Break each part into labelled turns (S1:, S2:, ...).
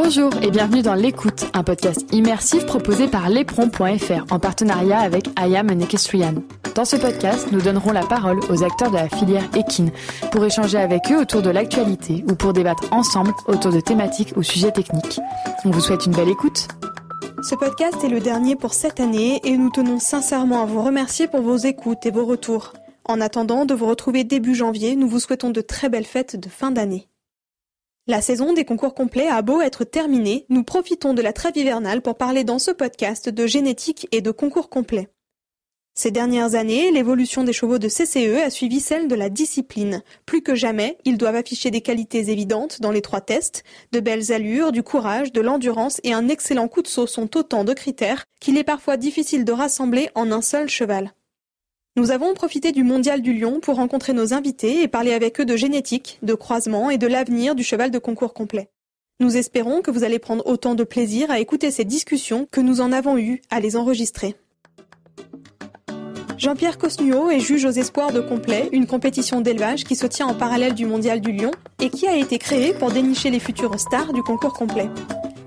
S1: Bonjour et bienvenue dans L'écoute, un podcast immersif proposé par Lépron.fr en partenariat avec I Am an Equestrian. Dans ce podcast, nous donnerons la parole aux acteurs de la filière équine pour échanger avec eux autour de l'actualité ou pour débattre ensemble autour de thématiques ou sujets techniques. On vous souhaite une belle écoute.
S2: Ce podcast est le dernier pour cette année et nous tenons sincèrement à vous remercier pour vos écoutes et vos retours. En attendant de vous retrouver début janvier, nous vous souhaitons de très belles fêtes de fin d'année. La saison des concours complets a beau être terminée, nous profitons de la trêve hivernale pour parler dans ce podcast de génétique et de concours complets. Ces dernières années, l'évolution des chevaux de CCE a suivi celle de la discipline. Plus que jamais, ils doivent afficher des qualités évidentes dans les trois tests. De belles allures, du courage, de l'endurance et un excellent coup de saut sont autant de critères qu'il est parfois difficile de rassembler en un seul cheval. Nous avons profité du Mondial du Lion pour rencontrer nos invités et parler avec eux de génétique, de croisement et de l'avenir du cheval de concours complet. Nous espérons que vous allez prendre autant de plaisir à écouter ces discussions que nous en avons eu à les enregistrer. Jean-Pierre Cosnuot est juge aux espoirs de complet, une compétition d'élevage qui se tient en parallèle du Mondial du Lion et qui a été créée pour dénicher les futures stars du concours complet.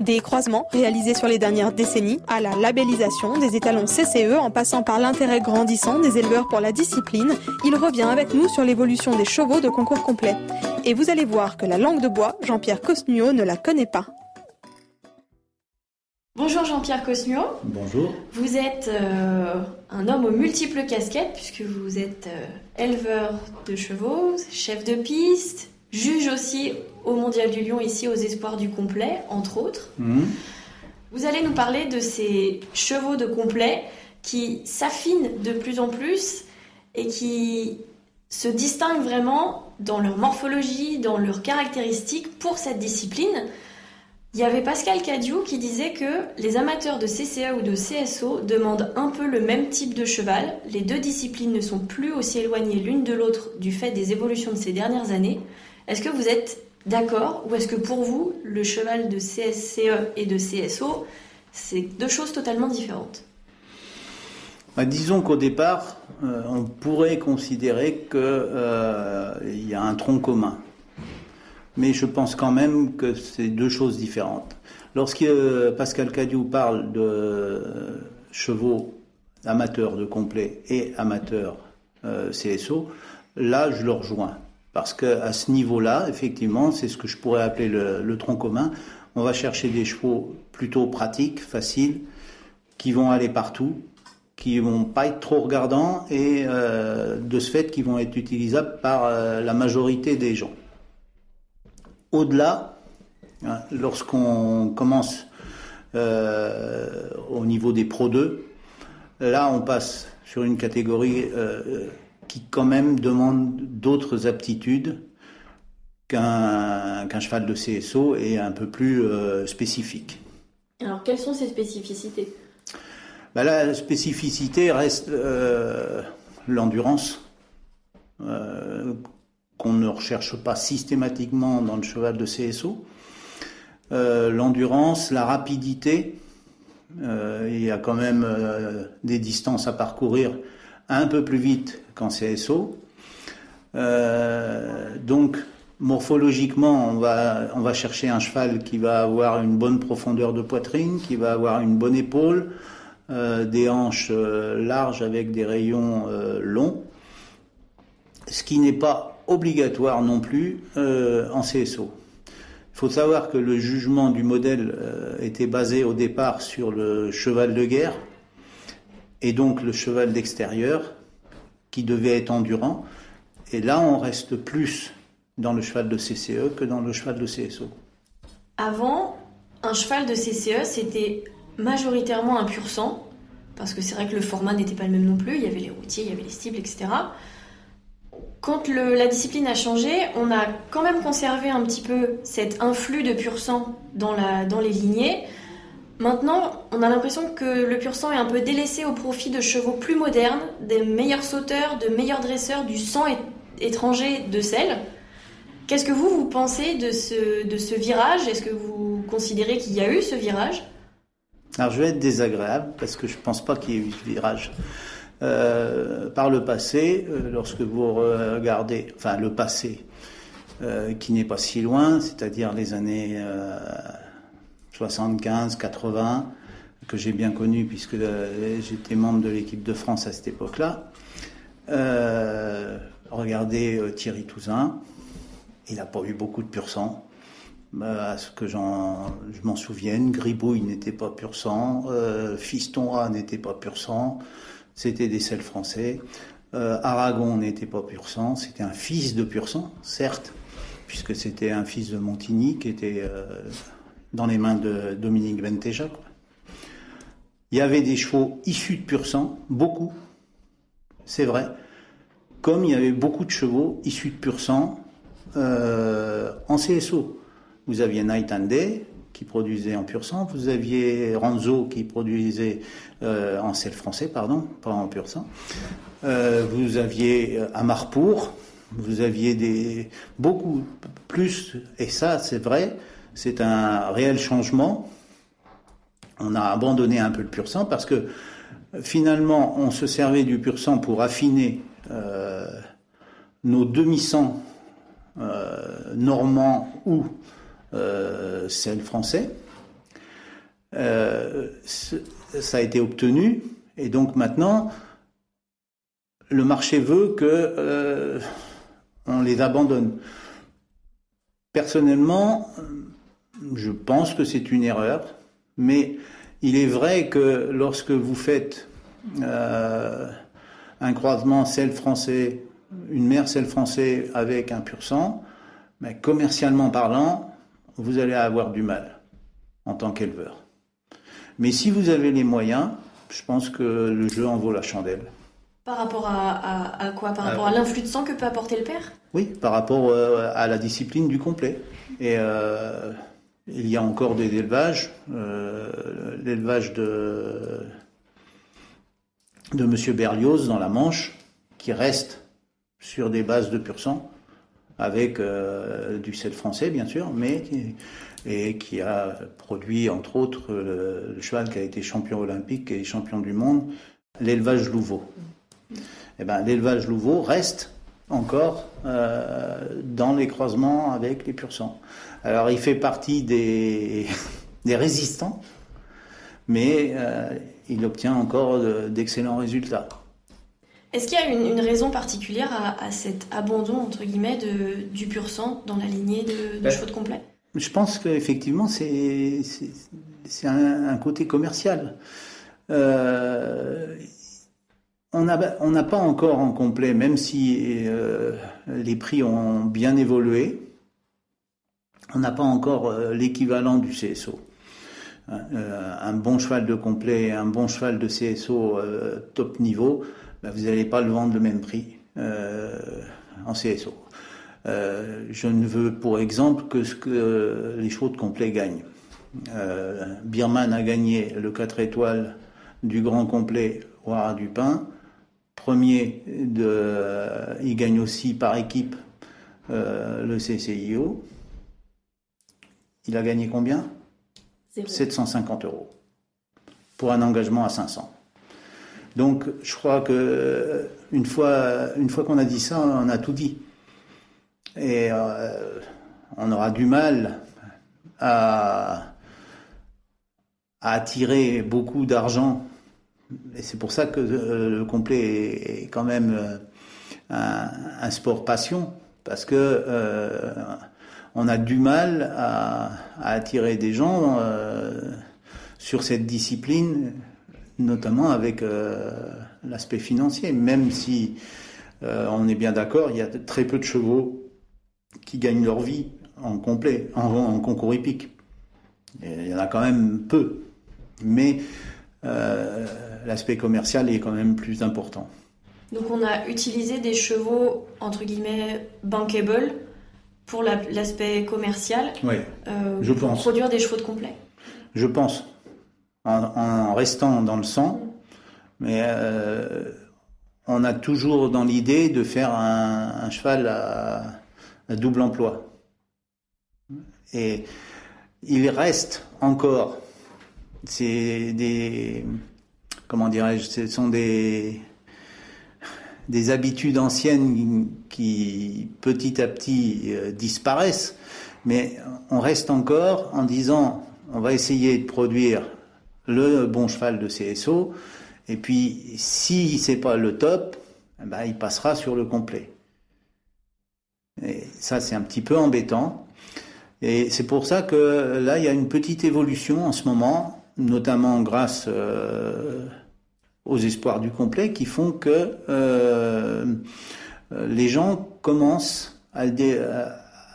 S2: Des croisements réalisés sur les dernières décennies, à la labellisation des étalons CCE en passant par l'intérêt grandissant des éleveurs pour la discipline, il revient avec nous sur l'évolution des chevaux de concours complet. Et vous allez voir que la langue de bois, Jean-Pierre Cosnuot ne la connaît pas.
S3: Bonjour Jean-Pierre Cosnuot.
S4: Bonjour.
S3: Vous êtes euh, un homme aux multiples casquettes puisque vous êtes euh, éleveur de chevaux, chef de piste, juge aussi au Mondial du Lion ici aux Espoirs du Complet, entre autres.
S4: Mhm.
S3: Vous allez nous parler de ces chevaux de complet qui s'affinent de plus en plus et qui se distinguent vraiment dans leur morphologie, dans leurs caractéristiques pour cette discipline. Il y avait Pascal Cadiou qui disait que les amateurs de CCA ou de CSO demandent un peu le même type de cheval. Les deux disciplines ne sont plus aussi éloignées l'une de l'autre du fait des évolutions de ces dernières années. Est-ce que vous êtes d'accord ou est-ce que pour vous, le cheval de CSCE et de CSO, c'est deux choses totalement différentes?
S4: Bah, disons qu'au départ, euh, on pourrait considérer qu'il y a un tronc commun. Mais je pense quand même que c'est deux choses différentes. Lorsque euh, Pascal Cadieu parle de chevaux amateurs de complet et amateurs euh, CSO, là je le rejoins. Parce qu'à ce niveau-là, effectivement, c'est ce que je pourrais appeler le, le tronc commun. On va chercher des chevaux plutôt pratiques, faciles, qui vont aller partout, qui vont pas être trop regardants et euh, de ce fait qui vont être utilisables par euh, la majorité des gens. Au-delà, hein, lorsqu'on commence euh, au niveau des Pro 2, là on passe sur une catégorie euh, qui quand même demande d'autres aptitudes qu'un cheval de CSO et un peu plus euh, spécifique.
S3: Alors, quelles sont ces spécificités?
S4: Bah, la spécificité reste euh, l'endurance, euh, qu'on ne recherche pas systématiquement dans le cheval de CSO. Euh, l'endurance, la rapidité, il y a quand même des distances à parcourir un peu plus vite qu'en CSO. Euh, donc, morphologiquement, on va, chercher un cheval qui va avoir une bonne profondeur de poitrine, qui va avoir une bonne épaule, euh, des hanches euh, larges avec des rayons longs, ce qui n'est pas obligatoire non plus en CSO. Il faut savoir que le jugement du modèle était basé au départ sur le cheval de guerre et donc le cheval d'extérieur qui devait être endurant. Et là, on reste plus dans le cheval de CCE que dans le cheval de CSO.
S3: Avant, un cheval de CCE, c'était majoritairement un pur sang, parce que c'est vrai que le format n'était pas le même non plus, il y avait les routiers, il y avait les cibles, etc. Quand la discipline a changé, on a quand même conservé un petit peu cet influx de pur sang dans les lignées. Maintenant, on a l'impression que le pur sang est un peu délaissé au profit de chevaux plus modernes, des meilleurs sauteurs, de meilleurs dresseurs, du sang étranger de sel. Qu'est-ce que vous, vous pensez de ce, virage? Est-ce que vous considérez qu'il y a eu ce virage?
S4: Alors je vais être désagréable parce que je ne pense pas qu'il y ait eu ce virage. Euh, par le passé, euh, lorsque vous regardez, enfin le passé, euh, qui n'est pas si loin, c'est-à-dire les années 75, 80, que j'ai bien connu puisque euh, j'étais membre de l'équipe de France à cette époque-là. Euh, regardez euh, Thierry Touzin, il n'a pas eu beaucoup de pur sang. à ce que je m'en souvienne, Gribouille n'était pas pur sang, Fiston A n'était pas pur sang, c'était des sels français. Aragon n'était pas pur sang, c'était un fils de pur sang, certes, puisque c'était un fils de Montigny qui était dans les mains de Dominique Benteja. Il y avait des chevaux issus de pur sang, beaucoup, c'est vrai, comme il y avait beaucoup de chevaux issus de pur sang euh, en CSO. Vous aviez Night and Day qui produisait en pur sang, vous aviez Ranzo qui produisait euh, en sel français, pardon, pas en pur sang. Euh, vous aviez Amarpour, vous aviez des beaucoup plus, et ça c'est vrai, c'est un réel changement. On a abandonné un peu le pur sang parce que finalement, on se servait du pur sang pour affiner euh, nos demi-sangs euh, normands ou euh, celles français. ça a été obtenu et donc maintenant, le marché veut que on les abandonne. Personnellement, je pense que c'est une erreur, mais il est vrai que lorsque vous faites euh, un croisement sel français, une mère sel français avec un pur sang, mais commercialement parlant, vous allez avoir du mal en tant qu'éleveur. Mais si vous avez les moyens, je pense que le jeu en vaut la chandelle.
S3: Par rapport à, quoi? Par rapport à l'influx de sang que peut apporter le père?
S4: Oui, par rapport euh, à la discipline du complet. Et euh, il y a encore des élevages. Euh, l'élevage de, de M. Berlioz dans la Manche, qui reste sur des bases de pur sang, avec euh, du sel français bien sûr, mais qui, et qui a produit entre autres le, cheval qui a été champion olympique et champion du monde, l'élevage Louveau. Eh ben, l'élevage Louveau reste encore euh, dans les croisements avec les pur sang. Alors il fait partie des, des résistants, mais euh, il obtient encore d'excellents résultats.
S3: Est-ce qu'il y a une, raison particulière à, cet abandon entre guillemets de, du pur sang dans la lignée de, de ben, chevaux de complet?
S4: Je pense qu'effectivement c'est un, un, côté commercial. Euh, on n'a pas encore en complet, même si euh, les prix ont bien évolué, on n'a pas encore euh, l'équivalent du CSO. Euh, un bon cheval de complet, un bon cheval de CSO top niveau, ben, vous n'allez pas le vendre le même prix en CSO. je ne veux pour exemple que ce que les chevaux de complet gagnent. Birman a gagné le 4 étoiles du grand complet au Haras Premier, de, il gagne aussi par équipe euh, le CCIO. Il a gagné combien 750 euros pour un engagement à 500. Donc, je crois que une fois, une fois qu'on a dit ça, on a tout dit. Et euh, on aura du mal à, à attirer beaucoup d'argent et c'est pour ça que euh, le complet est, quand même euh, un, sport passion, parce que euh, on a du mal à, attirer des gens sur cette discipline, notamment avec l'aspect financier, même si on est bien d'accord, il y a très peu de chevaux qui gagnent leur vie en complet, en, en concours hippique. il y en a quand même peu. Mais l'aspect commercial est quand même plus important.
S3: Donc on a utilisé des chevaux entre guillemets bankable pour l'aspect commercial.
S4: Oui, euh, je
S3: pour Produire des chevaux de complet.
S4: Je pense, en, restant dans le sang, mais euh, on a toujours dans l'idée de faire un, cheval à, à, double emploi. Et il reste encore, c'est des comment dirais-je, ce sont des, des habitudes anciennes qui petit à petit euh, disparaissent, mais on reste encore en disant on va essayer de produire le bon cheval de CSO. Et puis, si c'est pas le top, eh ben, il passera sur le complet. Et ça, c'est un petit peu embêtant. Et c'est pour ça que là, il y a une petite évolution en ce moment, notamment grâce euh, aux espoirs du complet, qui font que euh, les gens commencent à,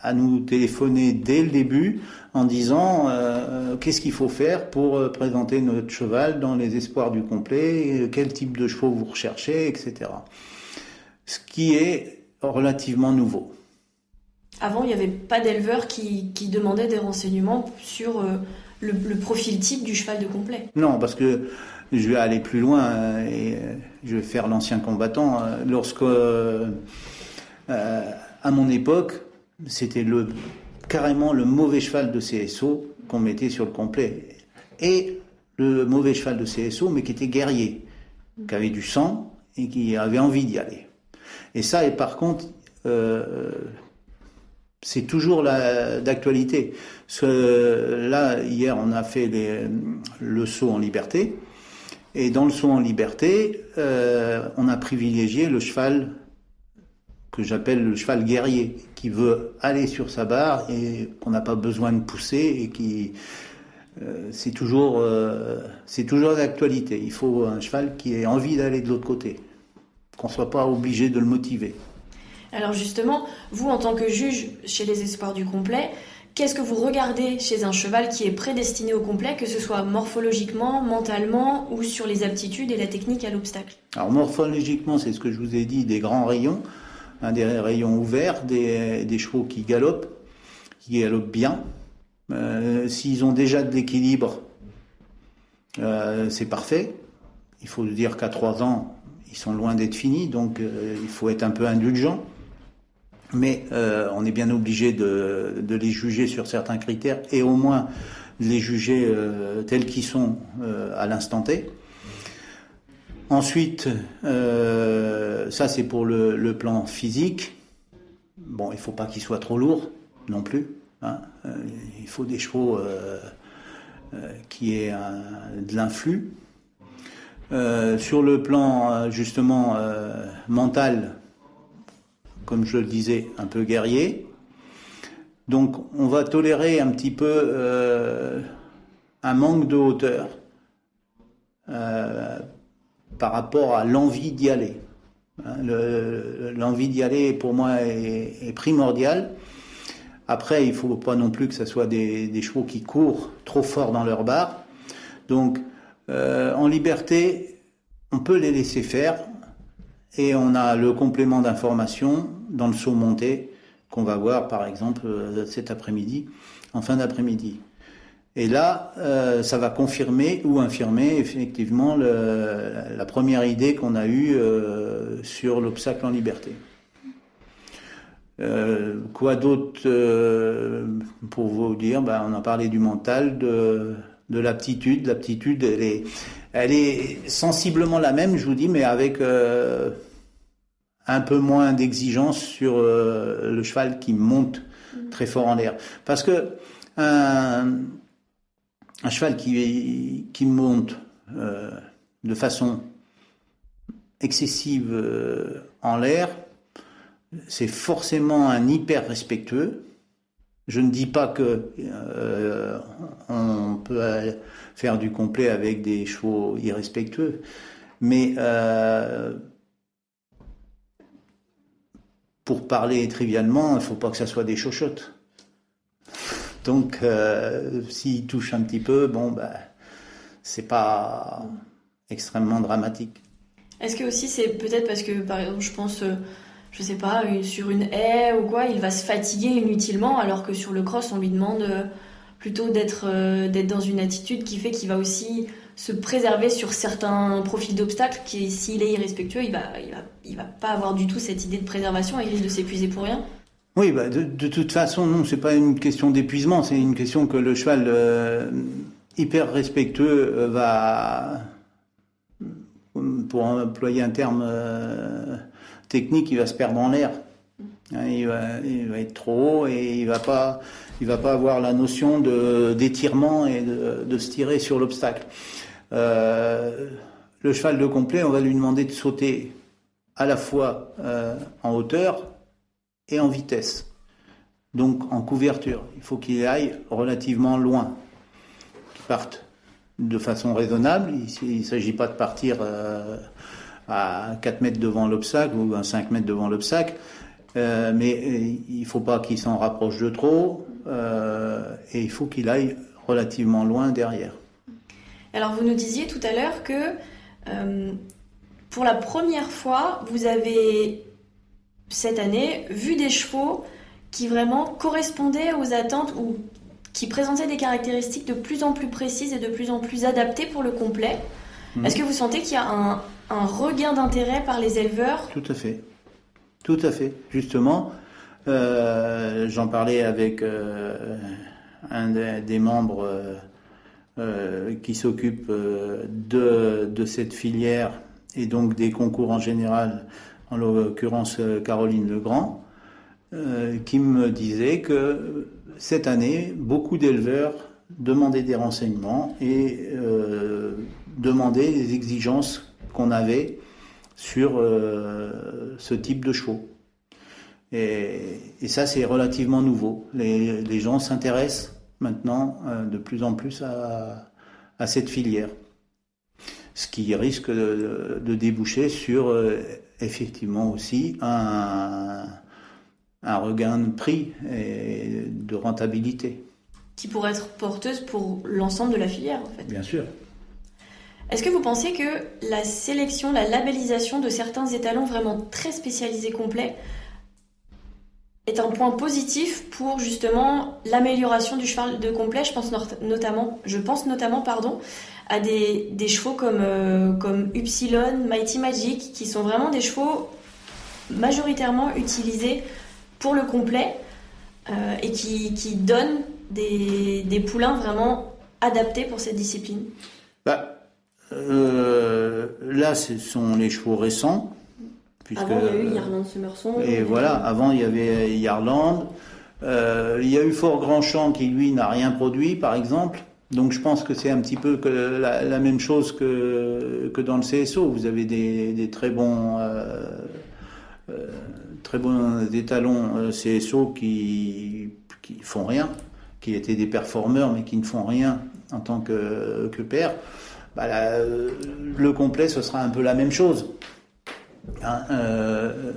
S4: à, nous téléphoner dès le début en disant euh, qu'est-ce qu'il faut faire pour euh, présenter notre cheval dans les espoirs du complet, quel type de chevaux vous recherchez, etc. Ce qui est relativement nouveau.
S3: Avant, il n'y avait pas d'éleveurs qui, qui demandaient des renseignements sur euh, le, profil type du cheval de complet.
S4: Non, parce que je vais aller plus loin et je vais faire l'ancien combattant. Lorsque, à mon époque, c'était le carrément le mauvais cheval de CSO qu'on mettait sur le complet. Et le mauvais cheval de CSO, mais qui était guerrier, qui avait du sang et qui avait envie d'y aller. Et ça, et par contre, euh, c'est toujours d'actualité. Là, hier, on a fait le saut en liberté. Et dans le saut en liberté, euh, on a privilégié le cheval que j'appelle le cheval guerrier, qui veut aller sur sa barre et qu'on n'a pas besoin de pousser et qui euh, c'est toujours euh, c'est toujours d'actualité. Il faut un cheval qui ait envie d'aller de l'autre côté, qu'on soit pas obligé de le motiver.
S3: Alors justement, vous en tant que juge chez les espoirs du complet, qu'est-ce que vous regardez chez un cheval qui est prédestiné au complet, que ce soit morphologiquement, mentalement ou sur les aptitudes et la technique à l'obstacle?
S4: Alors morphologiquement, c'est ce que je vous ai dit, des grands rayons des rayons ouverts, des, chevaux qui galopent, qui galopent bien. Euh, s'ils ont déjà de l'équilibre, euh, c'est parfait. Il faut dire qu'à 3 ans, ils sont loin d'être finis, donc euh, il faut être un peu indulgent. Mais on est bien obligé de, les juger sur certains critères et au moins de les juger tels qu'ils sont à l'instant T. Ensuite, euh, ça c'est pour le, plan physique. Bon, il faut pas qu'il soit trop lourd non plus. Hein. Euh, il faut des chevaux euh, qui aient de l'influx. sur le plan justement mental, comme je le disais, un peu guerrier. Donc on va tolérer un petit peu un manque de hauteur par rapport à l'envie d'y aller. Hein, l'envie d'y aller, pour moi, est, primordiale. Après, il ne faut pas non plus que ce soit des, chevaux qui courent trop fort dans leur barre. Donc, euh, en liberté, on peut les laisser faire. Et on a le complément d'information dans le saut monté qu'on va voir, par exemple, euh, cet après-midi, en fin d'après-midi. Et là, euh, ça va confirmer ou infirmer effectivement la première idée qu'on a eue euh, sur l'obstacle en liberté. Quoi d'autre pour vous dire? Ben, On a parlé du mental, de, de l'aptitude. L'aptitude, est, elle est sensiblement la même, je vous dis, mais avec un peu moins d'exigence sur le cheval qui monte très fort en l'air. Parce que un, un cheval qui, qui monte euh, de façon excessive euh, en l'air, c'est forcément un hyper respectueux. Je ne dis pas que euh, on peut faire du complet avec des chevaux irrespectueux, mais pour parler trivialement, il ne faut pas que ça soit des chochottes. Donc, euh, s'il touche un petit peu, bon, ben, c'est pas extrêmement dramatique.
S3: Est-ce que aussi c'est peut-être parce que, par exemple, je pense, euh, je sais pas, sur une haie ou quoi, il va se fatiguer inutilement, alors que sur le cross, on lui demande euh, plutôt d'être d'être dans une attitude qui fait qu'il va aussi se préserver sur certains profils d'obstacles qui, s'il est irrespectueux, il va, il va, il va pas avoir du tout cette idée de préservation et il risque de s'épuiser pour rien.
S4: Oui, bah de, toute façon, non, c'est pas une question d'épuisement, c'est une question que le cheval euh, hyper respectueux euh, va, pour employer un terme euh, technique, il va se perdre en l'air. Hein, il, va, il, va, être trop haut et il va pas, il va pas avoir la notion de d'étirement et de, de, se tirer sur l'obstacle. Euh, le cheval de complet, on va lui demander de sauter à la fois euh, en hauteur et en vitesse. Donc en couverture, il faut qu'il aille relativement loin, qu'il parte de façon raisonnable. Il ne s'agit pas de partir euh, à 4 mètres devant l'obstacle ou à 5 mètres devant l'obstacle. Mais il ne faut pas qu'il s'en rapproche de trop et il faut qu'il aille relativement loin derrière.
S3: Alors vous nous disiez tout à l'heure que euh, pour la première fois, vous avez cette année vu des chevaux qui vraiment correspondaient aux attentes ou qui présentaient des caractéristiques de plus en plus précises et de plus en plus adaptées pour le complet. Mmh. Est-ce que vous sentez qu'il y a un, un regain d'intérêt par les éleveurs?
S4: Tout à fait. Tout à fait. Justement, euh, j'en parlais avec euh, un des, des membres qui s'occupe de, de, cette filière et donc des concours en général, en l'occurrence Caroline Legrand, qui me disait que cette année, beaucoup d'éleveurs demandaient des renseignements et demandaient les exigences qu'on avait sur euh, ce type de. Et, et ça, c'est relativement nouveau. Les, les gens s'intéressent maintenant euh, de plus en plus à, à, cette filière. Ce qui risque de, de déboucher sur euh, effectivement aussi un, un regain de prix et de rentabilité.
S3: Qui pourrait être porteuse pour l'ensemble de la filière, en fait.
S4: Bien sûr.
S3: Est-ce que vous pensez que la sélection, la labellisation de certains étalons vraiment très spécialisés complets est un point positif pour justement l'amélioration du cheval de complet Je pense notamment, je pense notamment pardon, à des, des chevaux comme, euh, comme Upsilon, Mighty Magic, qui sont vraiment des chevaux majoritairement utilisés pour le complet euh, et qui, qui donnent des, des poulains vraiment adaptés pour cette discipline.
S4: Bah euh, là, ce sont les chevaux récents.
S3: Puisque, avant, il y a eu Yarland Summerson.
S4: Et voilà, avant, il y avait Yarland. Euh, il y a eu Fort Grandchamp qui, lui, n'a rien produit, par exemple. Donc, je pense que c'est un petit peu que la, la, même chose que, que dans le CSO. Vous avez des, des très bons. Euh, euh très bons étalons euh, CSO qui, qui font rien, qui étaient des performeurs mais qui ne font rien en tant que, que père bah, la, le complet, ce sera un peu la même chose. Hein, euh,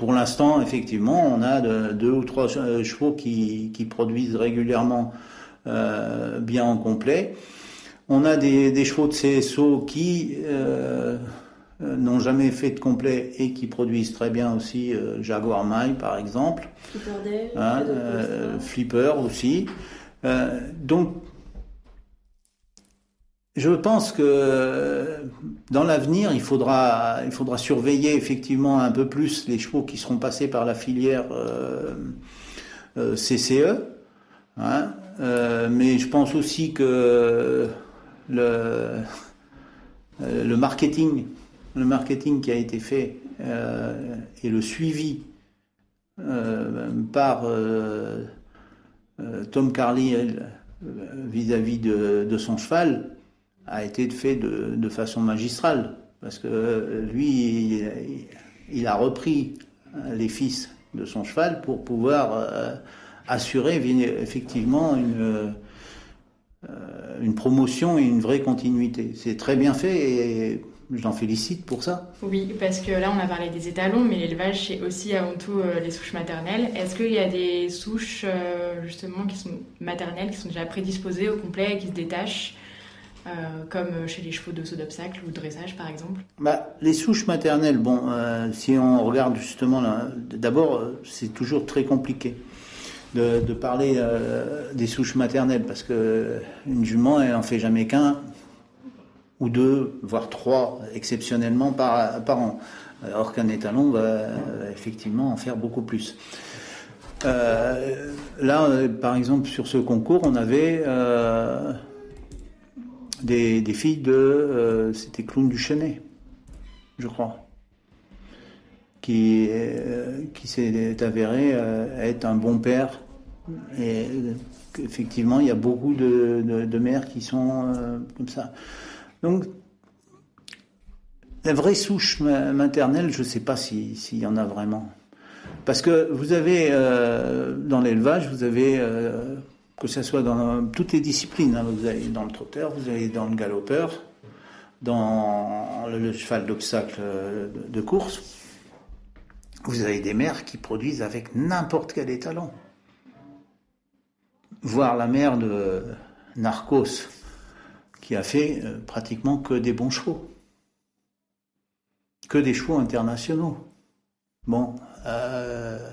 S4: pour l'instant, effectivement, on a de, deux ou trois chevaux qui, qui produisent régulièrement euh, bien en complet. On a des, des chevaux de CSO qui euh, n'ont jamais fait de complet et qui produisent très bien aussi euh, Jaguar Mile par exemple.
S3: Flipper Day,
S4: hein, Flipper aussi. donc je pense que dans l'avenir, il faudra, il faudra surveiller effectivement un peu plus les chevaux qui seront passés par la filière euh, euh, CCE. Hein, euh, mais je pense aussi que le, marketing, qui a été fait euh, et le suivi euh, par euh, Tom Carly vis-à-vis -vis de, de son cheval a été fait de, de façon magistrale, parce que lui, il, a repris les fils de son cheval pour pouvoir euh, assurer effectivement une, euh, une promotion et une vraie continuité. C'est très bien fait et je l'en félicite pour ça.
S1: Oui, parce que là on a parlé des étalons, mais l'élevage c'est aussi avant tout euh, les souches maternelles. Est-ce qu'il y a des souches euh, justement qui sont maternelles, qui sont déjà prédisposées au complet et qui se détachent? Euh, comme chez les chevaux de saut d'obstacle ou de dressage par exemple
S4: bah, Les souches maternelles, bon, euh, si on regarde justement, d'abord euh, c'est toujours très compliqué de, parler euh, des souches maternelles parce que une jument elle en fait jamais qu'un ou deux, voire trois exceptionnellement par, par an, alors qu'un étalon va effectivement en faire beaucoup plus. Euh, là, par exemple, sur ce concours, on avait euh, des, filles de. Euh, C'était Clown du je crois. qui, qui s'est avéré être un bon père. Et effectivement, il y a beaucoup de, de, mères qui sont comme ça. Donc, la vraie souche maternelle, je ne sais pas s'il y en a vraiment. Parce que vous avez, euh, dans l'élevage, vous avez, euh, que ce soit dans toutes les disciplines, hein, vous avez dans le trotteur, vous avez dans le galopeur, dans le, cheval d'obstacle euh, de, course, vous avez des mères qui produisent avec n'importe quel étalon. Voir la mère de Narcos, qui a fait pratiquement que des bons chevaux que des chevaux internationaux. Bon, euh,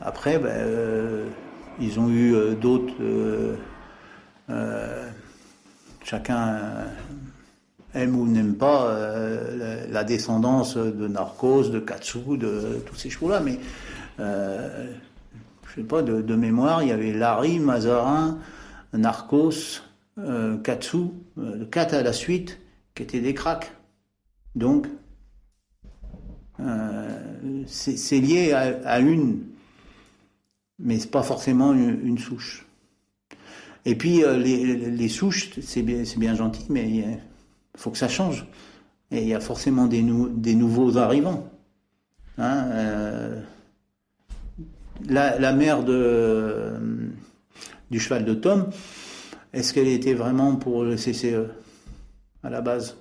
S4: après, ben, euh, ils ont eu euh, d'autres. chacun aime ou n'aime pas la, descendance de Narcos, de Katsu, de tous ces chevaux-là, mais je sais pas, de, mémoire, il y avait Larry, Mazarin, Narcos, Katsu, quatre à la suite, qui étaient des cracks. Donc, euh, c'est lié à, une, mais c'est pas forcément une, souche. Et puis euh, les, souches, c'est bien, gentil, mais il faut que ça change. Et il y a forcément des, des nouveaux arrivants. Hein, euh, la, mère de, du cheval de Tom, est-ce qu'elle était vraiment pour le CCE à la base?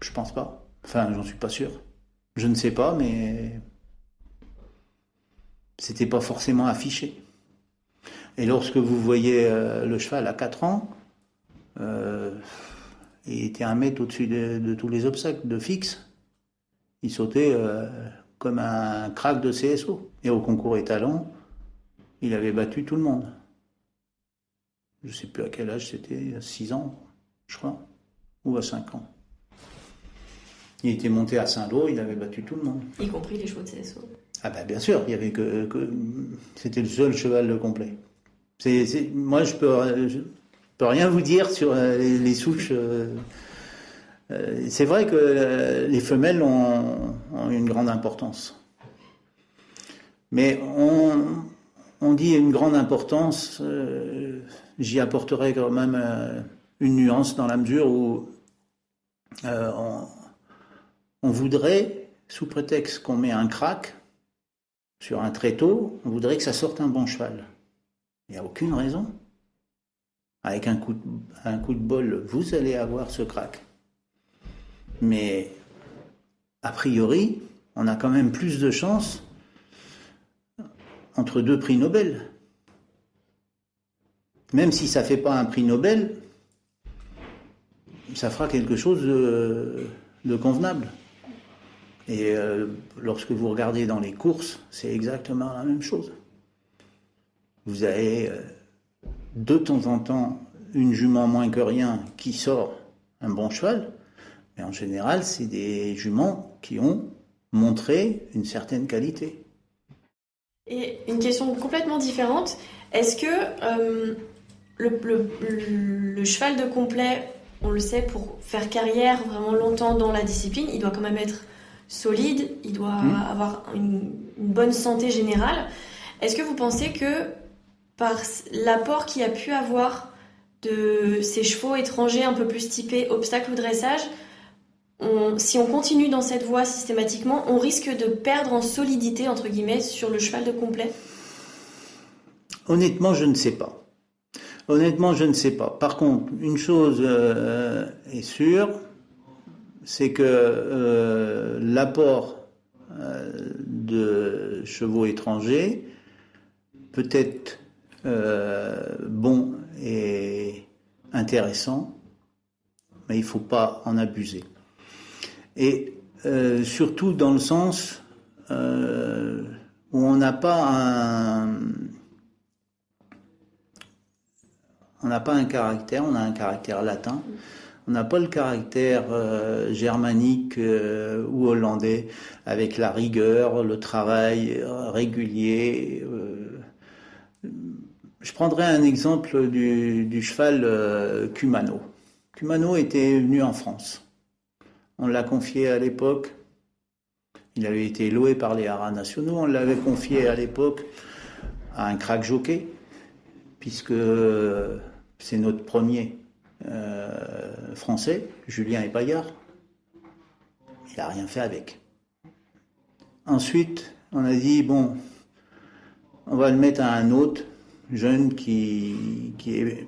S4: Je pense pas. Enfin, j'en suis pas sûr. Je ne sais pas, mais c'était pas forcément affiché. Et lorsque vous voyez euh, le cheval à 4 ans, euh, il était un mètre au-dessus de, tous les obstacles de fixe. Il sautait euh, comme un crack de CSO. Et au concours étalon, il avait battu tout le monde. Je ne sais plus à quel âge c'était, 6 ans, je crois, ou à 5 ans. Il était monté à Saint-Lô, il avait battu tout le monde.
S3: Y compris les chevaux de CSO.
S4: Ah ben bien sûr, il y avait que, c'était le seul cheval complet. Moi je peux, peux rien vous dire sur euh, les, souches. Euh, euh, c'est vrai que les femelles ont, une grande importance. Mais on, on dit une grande importance, j'y apporterai quand même une nuance dans la mesure où on, on voudrait, sous prétexte qu'on met un crack sur un tréteau, on voudrait que ça sorte un bon cheval. Il n'y a aucune raison. Avec un coup, de, bol, vous allez avoir ce crack. Mais a priori, on a quand même plus de chances entre deux prix Nobel. Même si ça ne fait pas un prix Nobel, ça fera quelque chose de convenable. Et euh, lorsque vous regardez dans les courses, c'est exactement la même chose. Vous avez euh, de temps en temps une jument moins que rien qui sort un bon cheval, mais en général, c'est des juments qui ont montré une certaine qualité.
S3: Et une question complètement différente, est-ce que euh, le, cheval de complet, on le sait, pour faire carrière vraiment longtemps dans la discipline, il doit quand même être solide, il doit hmm. avoir une, bonne santé générale. Est-ce que vous pensez que par l'apport qu'il a pu avoir de ces chevaux étrangers un peu plus typés obstacle ou dressage, si on continue dans cette voie systématiquement, on risque de perdre en solidité, entre guillemets, sur le cheval de complet?
S4: Honnêtement, je ne sais pas. Honnêtement, je ne sais pas. Par contre, une chose euh, est sûre, c'est que euh, l'apport euh, de chevaux étrangers peut être euh, bon et intéressant, mais il ne faut pas en abuser. Et surtout dans le sens où on n'a pas un on n'a pas un caractère, on a un caractère latin. On n'a pas le caractère euh, germanique euh, ou hollandais avec la rigueur, le travail euh, régulier. Je prendrai un exemple du, cheval Cumano. Cumano était venu en France. On l'a confié à l'époque Il avait été loué par les haras nationaux. On l'avait confié à l'époque à un crack jockey, puisque c'est notre premier euh, français, Julien Epaillard. Il n'a rien fait avec. Ensuite, on a dit, bon, on va le mettre à un autre jeune qui, qui est...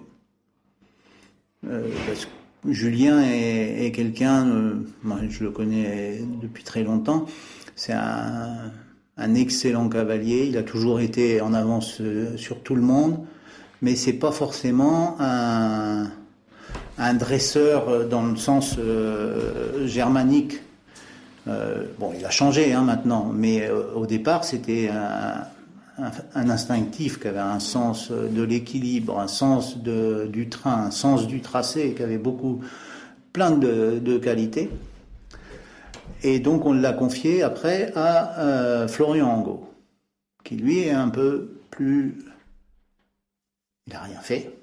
S4: Euh, parce que Julien est, quelqu'un, euh, moi je le connais depuis très longtemps, c'est un, un, excellent cavalier, il a toujours été en avance sur tout le monde, mais c'est pas forcément un, un dresseur dans le sens euh, germanique. Euh, bon, il a changé hein, maintenant, mais euh, au départ, c'était un, instinctif qui avait un sens de l'équilibre, un sens du train, un sens du tracé, qui avait beaucoup, plein de, de qualités. Et donc, on l'a confié après à Florian Angot, qui lui est un peu plus. Il n'a rien fait.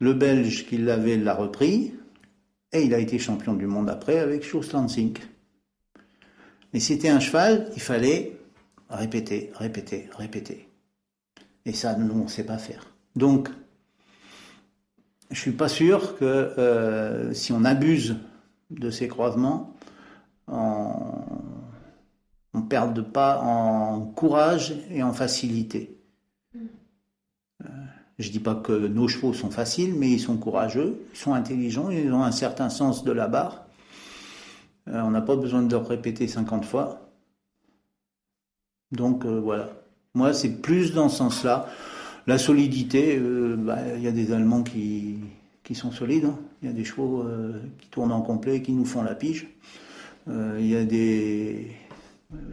S4: Le Belge qui l'avait l'a repris, et il a été champion du monde après avec Schuss-Lansing. Mais c'était un cheval, il fallait répéter, répéter, répéter. Et ça, nous, on ne sait pas faire. Donc, je suis pas sûr que euh, si on abuse de ces croisements, on, ne perde pas en courage et en facilité. Je dis pas que nos chevaux sont faciles, mais ils sont courageux, ils sont intelligents, ils ont un certain sens de la barre. Euh, on n'a pas besoin de le répéter 50 fois. Donc euh, voilà. Moi, c'est plus dans ce sens-là. La solidité, euh, bah, il y a des Allemands qui, qui sont solides. Hein. Il y a des chevaux qui tournent en complet, qui nous font la pige. Il y a des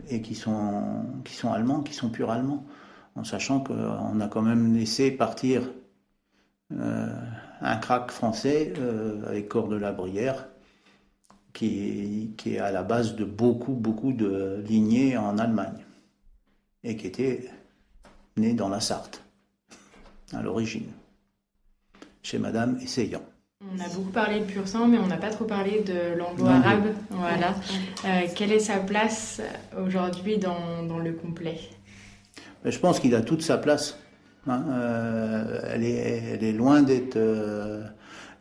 S4: et qui sont qui sont allemands, qui sont purs allemands en sachant qu'on a quand même laissé partir euh, un crack français euh, avec Cor de la Brière, qui, qui, est à la base de beaucoup, beaucoup de lignées en Allemagne, et qui était né dans la Sarthe, à l'origine, chez Madame Essayant.
S1: On a beaucoup parlé de pur sang, mais on n'a pas trop parlé de l'anglo-arabe. Voilà. Euh, quelle est sa place aujourd'hui dans, dans le complet?
S4: Je pense qu'il a toute sa place. Hein. Euh, elle, est, loin d'être euh,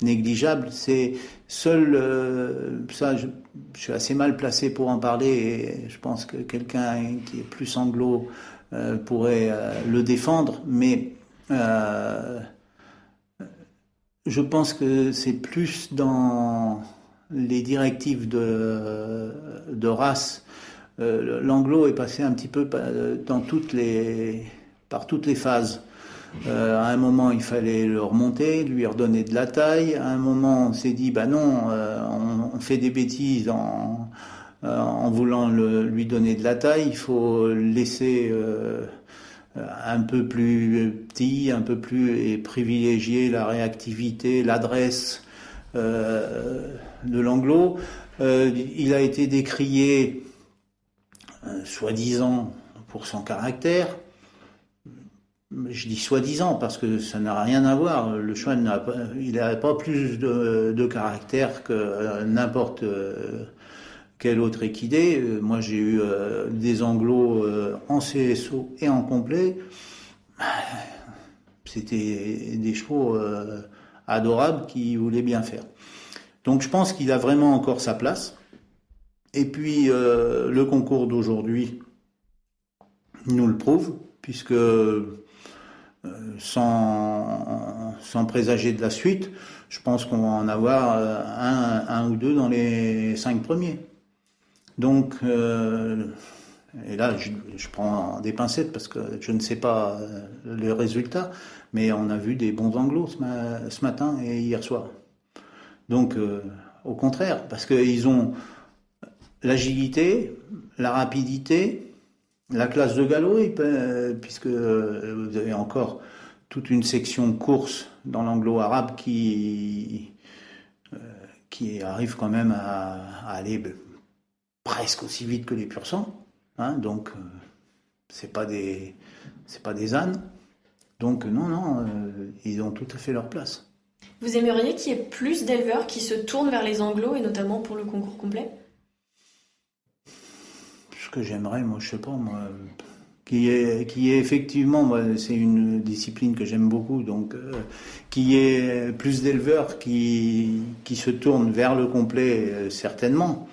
S4: négligeable. C'est seul, euh, ça, je, suis assez mal placé pour en parler. Et je pense que quelqu'un qui est plus anglo pourrait le défendre, mais je pense que c'est plus dans les directives de, de race euh, l'anglo est passé un petit peu toutes les, par toutes les phases. Euh, à un moment, il fallait le remonter, lui redonner de la taille. À un moment, on s'est dit, bah non, euh, on, fait des bêtises en, voulant lui donner de la taille. Il faut laisser un peu plus petit, un peu plus et privilégier la réactivité, l'adresse de l'anglo. il a été décrié euh, soi-disant pour son caractère. Je dis soi-disant parce que ça n'a rien à voir. Le cheval n'a pas, il n'a pas plus de, caractère que euh, n'importe euh, quel autre équidé. Moi, j'ai eu des anglos en CSO et en complet. C'était des chevaux adorables qui voulaient bien faire. Donc, je pense qu'il a vraiment encore sa place. Et puis euh, le concours d'aujourd'hui nous le prouve, puisque euh, sans, sans, présager de la suite, je pense qu'on va en avoir euh, un, ou deux dans les cinq premiers. Donc, et là, je, prends des pincettes parce que je ne sais pas le résultat, mais on a vu des bons anglos ce, matin et hier soir. Donc, au contraire, parce qu'ils ont l'agilité, la rapidité, la classe de galop, puisque euh, vous avez encore toute une section course dans l'anglo-arabe qui, euh, arrive quand même à, aller presque aussi vite que les pur sang. Hein, donc, euh, c'est pas pas des ânes. Donc, non, non, ils ont tout à fait leur place.
S3: Vous aimeriez qu'il y ait plus d'éleveurs qui se tournent vers les anglos et notamment pour le concours complet?
S4: Que j'aimerais, moi, je sais pas, moi, qui est, qui est effectivement, moi, c'est une discipline que j'aime beaucoup, donc, euh, qui est plus d'éleveurs qui, qui se tournent vers le complet, euh, certainement.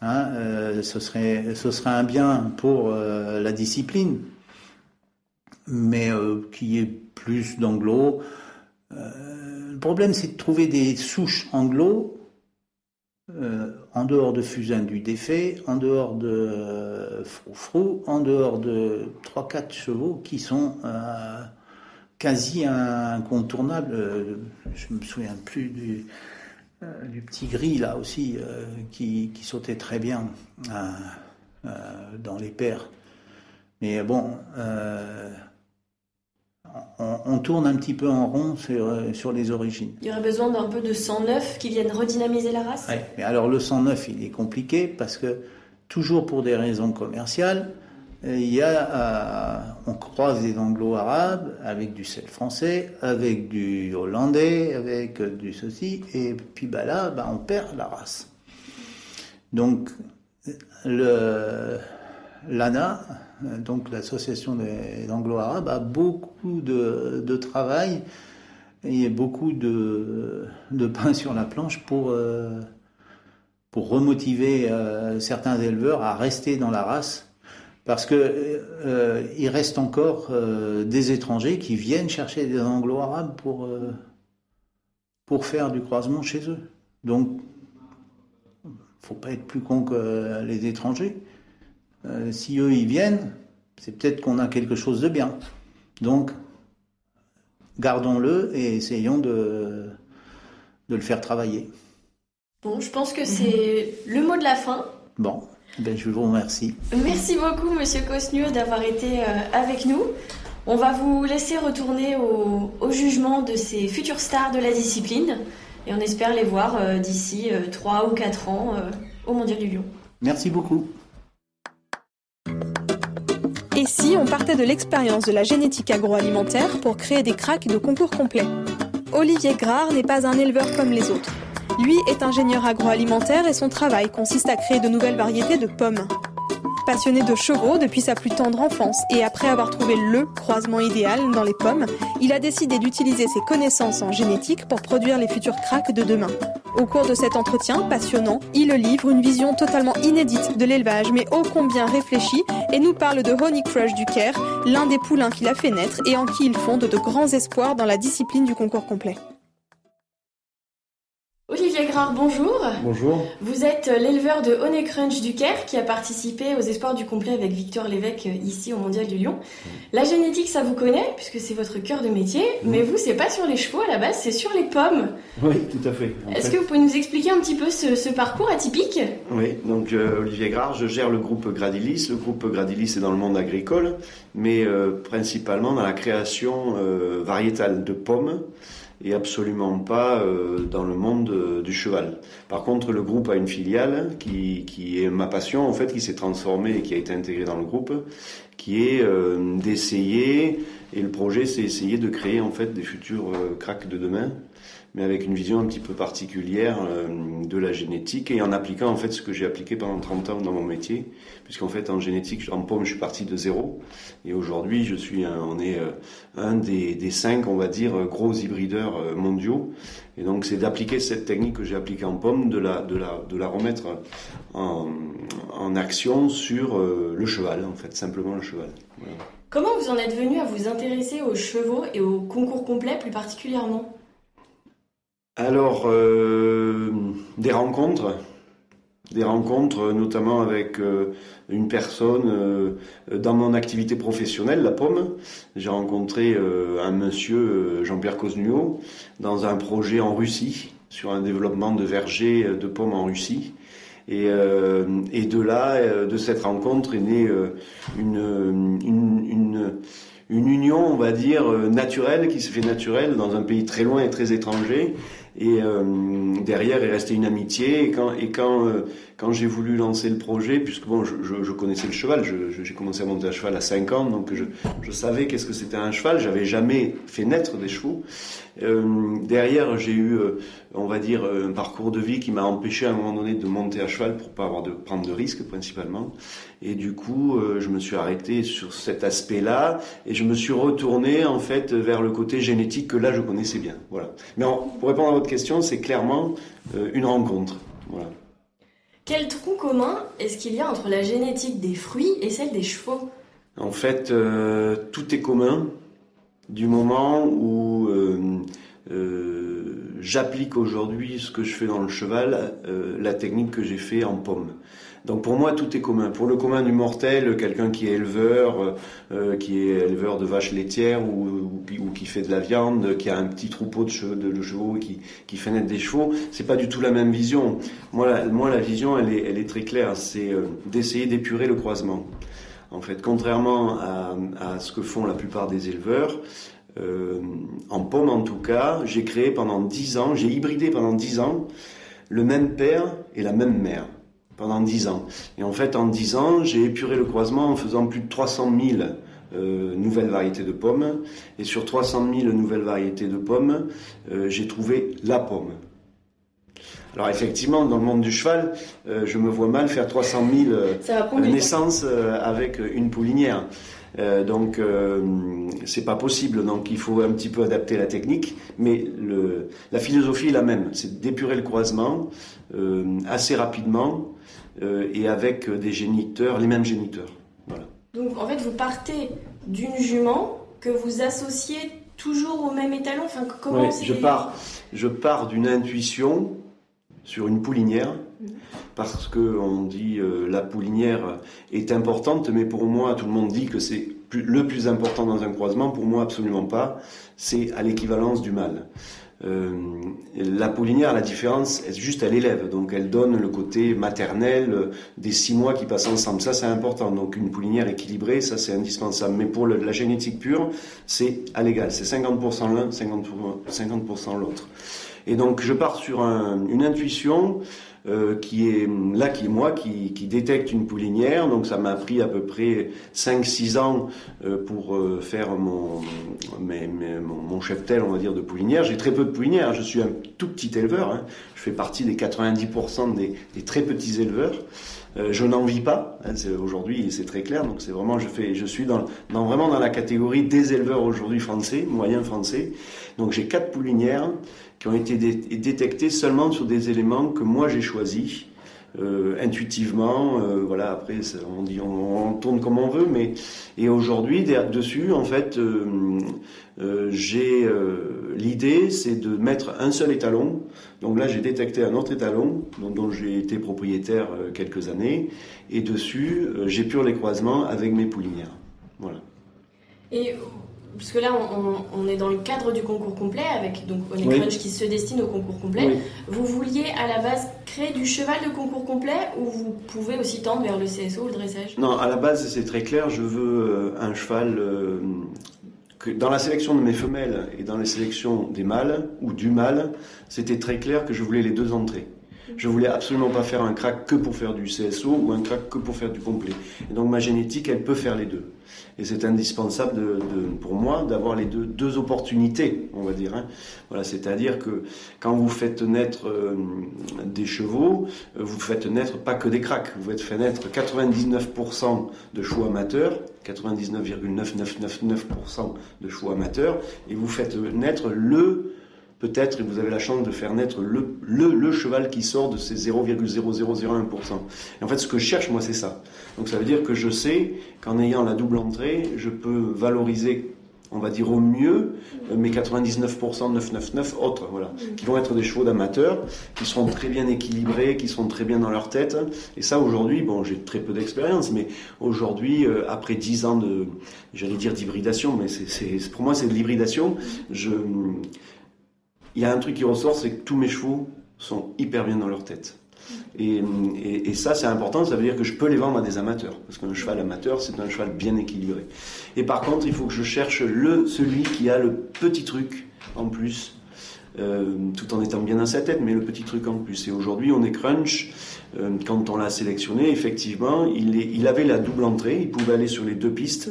S4: Hein, euh, ce, serait, ce serait un bien pour la discipline, mais qui est plus d'anglo. le problème, c'est de trouver des souches anglo en dehors de Fusain du Défait, en dehors de euh, Froufrou, en dehors de 3-4 chevaux qui sont euh, quasi incontournables. je me souviens plus du, petit gris là aussi qui, sautait très bien dans les pairs. Mais bon, on, tourne un petit peu en rond sur, sur, les origines.
S3: Il y aurait besoin d'un peu de sang neuf qui vienne redynamiser la race
S4: Oui, mais alors le sang neuf, il est compliqué parce que, toujours pour des raisons commerciales, euh, il y a, euh, on croise des anglo-arabes avec du sel français, avec du hollandais, avec du ceci, et puis bah là, bah, on perd la race. Donc, l'ANA, donc l'association des anglo-arabes, a beaucoup de, travail et beaucoup de, pain sur la planche pour, euh, pour remotiver euh, certains éleveurs à rester dans la race. Parce qu'il euh, reste encore des étrangers qui viennent chercher des anglo-arabes pour, pour faire du croisement chez eux. Donc, faut pas être plus con que les étrangers. Euh, si eux ils viennent, c'est peut-être qu'on a quelque chose de bien. Donc, gardons-le et essayons de, de le faire travailler.
S3: Bon, je pense que c'est le mot de la fin.
S4: Bon, ben, je vous remercie.
S3: Merci beaucoup, Monsieur Cosnure, d'avoir été euh, avec nous. On va vous laisser retourner au, jugement de ces futures stars de la discipline et on espère les voir euh, d'ici 3 ou 4 ans au Mondial du Lion.
S4: Merci beaucoup.
S2: Si on partait de l'expérience de la génétique agroalimentaire pour créer des cracks de concours complets Olivier Grard n'est pas un éleveur comme les autres. Lui est ingénieur agroalimentaire et son travail consiste à créer de nouvelles variétés de pommes. Passionné de chevaux depuis sa plus tendre enfance et après avoir trouvé le croisement idéal dans les pommes, il a décidé d'utiliser ses connaissances en génétique pour produire les futurs cracks de demain. Au cours de cet entretien passionnant, il livre une vision totalement inédite de l'élevage mais ô combien réfléchie et nous parle de Honey Crush du Caire, l'un des poulains qu'il a fait naître et en qui il fonde de grands espoirs dans la discipline du concours complet.
S3: Bonjour.
S5: Bonjour.
S3: Vous êtes l'éleveur de Honey Crunch du Caire qui a participé aux espoirs du complet avec Victor Lévesque ici au Mondial du Lion. La génétique, ça vous connaît puisque c'est votre cœur de métier, mais vous, c'est pas sur les chevaux à la base, c'est sur les pommes.
S5: Oui, tout à fait.
S3: Est-ce que vous pouvez nous expliquer un petit peu ce, parcours atypique?
S5: Oui, donc euh, Olivier Grard, je gère le groupe Gradilis. Le groupe Gradilis est dans le monde agricole, mais euh, principalement dans la création euh, variétale de pommes et absolument pas euh, dans le monde euh, du cheval. Par contre, le groupe a une filiale qui, qui est ma passion, en fait, qui s'est transformée et qui a été intégrée dans le groupe, qui est euh, d'essayer, et le projet, c'est essayer de créer, en fait, des futurs cracks de demain mais avec une vision un petit peu particulière euh, de la génétique et en appliquant en fait ce que j'ai appliqué pendant 30 ans dans mon métier, puisqu'en fait en génétique, en pomme, je suis parti de zéro et aujourd'hui, je suis, on est euh, un des, cinq, on va dire, gros hybrideurs euh, mondiaux. Et donc, c'est d'appliquer cette technique que j'ai appliquée en pomme, de la, de la, de la remettre en, en action sur le cheval, en fait, simplement le cheval.
S3: Comment vous en êtes venu à vous intéresser aux chevaux et au concours complet plus particulièrement?
S5: Alors, euh, des rencontres, des rencontres notamment avec euh, une personne euh, dans mon activité professionnelle, la pomme. J'ai rencontré un monsieur, Jean-Pierre Cosnuot, dans un projet en Russie, sur un développement de vergers de pommes en Russie. Et, de là, de cette rencontre est née une une union, on va dire, naturelle, qui se fait naturelle dans un pays très loin et très étranger, Et derrière est restée une amitié. Et quand, quand, quand j'ai voulu lancer le projet, puisque bon, je, connaissais le cheval, j'ai commencé à monter à cheval à 5 ans, donc je, je savais qu'est-ce que c'était un cheval. J'avais jamais fait naître des chevaux. derrière, j'ai eu, on va dire, un parcours de vie qui m'a empêché à un moment donné de monter à cheval pour pas avoir de prendre de risques principalement. Et du coup, euh, je me suis arrêté sur cet aspect-là et je me suis retourné en fait vers le côté génétique que là je connaissais bien. Voilà. Mais pour répondre à votre question, c'est clairement euh, une rencontre. Voilà.
S3: Quel tronc commun est-ce qu'il y a entre la génétique des fruits et celle des chevaux?
S5: En fait, euh, tout est commun du moment où j'applique aujourd'hui ce que je fais dans le cheval, la technique que j'ai fait en pomme. Donc pour moi, tout est commun. Pour le commun du mortel, quelqu'un qui est éleveur, euh, euh, qui est éleveur de vaches laitières ou, qui fait de la viande, qui a un petit troupeau de chevaux, de, chevaux qui, qui fait naître des chevaux, c'est pas du tout la même vision. Moi, la, moi, la vision, elle est, très claire. C'est euh, d'essayer d'épurer le croisement. En fait, contrairement à, ce que font la plupart des éleveurs, en pomme en tout cas, j'ai créé pendant 10 ans, j'ai hybridé pendant 10 ans le même père et la même mère pendant 10 ans. Et en fait, en 10 ans, j'ai épuré le croisement en faisant plus de 300 000 euh, nouvelles variétés de pommes. Et sur 300 000 nouvelles variétés de pommes, euh, j'ai trouvé la pomme. Alors effectivement, dans le monde du cheval, euh, je me vois mal faire 300 000 naissances avec une poulinière. Donc c'est pas possible. Donc il faut un petit peu adapter la technique, mais le, la philosophie est la même. C'est d'épurer le croisement assez rapidement euh, et avec des géniteurs, les mêmes géniteurs. Voilà.
S3: Donc en fait, vous partez d'une jument que vous associez toujours au même étalon. Enfin, comment
S5: je pars, je pars d'une intuition sur une poulinière. Parce que on dit euh, la poulinière est importante, mais pour moi, tout le monde dit que c'est le plus important dans un croisement. Pour moi, absolument pas. C'est à l'équivalence du mâle. Euh, la poulinière, la différence, est juste à l'élève. Donc elle donne le côté maternel des six mois qui passent ensemble. Ça, c'est important. Donc une poulinière équilibrée, ça, c'est indispensable. Mais pour la génétique pure, c'est à l'égal. C'est 50% l'un, 50%, l'autre. Et donc je pars sur une intuition euh, qui est là, qui est moi, qui, qui, détecte une poulinière. Donc ça m'a pris à peu près 5-6 ans euh, pour euh, faire mon, mes, mon, mon, cheptel, on va dire, de poulinière. J'ai très peu de poulinières, je suis un tout petit éleveur. Hein. Je fais partie des 90% des, des, très petits éleveurs. je n'en vis pas. Hein, aujourd'hui, c'est très clair. Donc c'est vraiment, je fais, je suis dans, dans, vraiment dans la catégorie des éleveurs aujourd'hui français, moyens français. Donc j'ai quatre poulinières qui ont été détectés seulement sur des éléments que moi j'ai choisis. Euh, intuitivement, euh, voilà. Après, on tourne comme on veut, mais et aujourd'hui, dessus, en fait, euh, j'ai l'idée, c'est de mettre un seul étalon. Donc là, j'ai détecté un autre étalon dont, dont j'ai été propriétaire quelques années, et dessus, j'épure les croisements avec mes poulinières. Voilà.
S3: Et parce que là, on, est dans le cadre du concours complet avec donc Crunch qui se destine au concours complet. Vous vouliez à la base créer du cheval de concours complet ou vous pouvez aussi tendre vers le CSO ou le dressage?
S5: Non, à la base, c'est très clair. Je veux euh, un cheval euh, que dans la sélection de mes femelles et dans la sélection des mâles ou du mâle, c'était très clair que je voulais les deux entrées. Je voulais absolument pas faire un crack que pour faire du CSO ou un crack que pour faire du complet. Et donc ma génétique, elle peut faire les deux. Et c'est indispensable pour moi d'avoir les deux, opportunités, on va dire. Hein. Voilà, c'est-à-dire que quand vous faites naître euh, des chevaux, euh, vous faites naître pas que des cracks, vous faites fait naître 99% de chevaux amateurs, 99,9999% de chevaux amateurs, et vous faites naître le peut-être vous avez la chance de faire naître le, cheval qui sort de ces 0,0001%. Et en fait, ce que je cherche, moi, c'est ça. Donc ça veut dire que je sais qu'en ayant la double entrée, je peux valoriser on va dire au mieux, mes 99% 999 autres, voilà, qui vont être des chevaux d'amateurs, qui seront très bien équilibrés, qui seront très bien dans leur tête. Et ça, aujourd'hui, bon, j'ai très peu d'expérience, mais aujourd'hui, euh, après 10 ans de, j'allais dire d'hybridation, mais c'est, pour moi, c'est de l'hybridation, je, il y a un truc qui ressort, c'est que tous mes chevaux sont hyper bien dans leur tête. Et, ça, c'est important, ça veut dire que je peux les vendre à des amateurs. Parce qu'un cheval amateur, c'est un cheval bien équilibré. Et par contre, il faut que je cherche le, celui qui a le petit truc en plus, tout en étant bien dans sa tête, mais le petit truc en plus. Et aujourd'hui, on est crunch. quand on l'a sélectionné, effectivement, il avait la double entrée, il pouvait aller sur les deux pistes.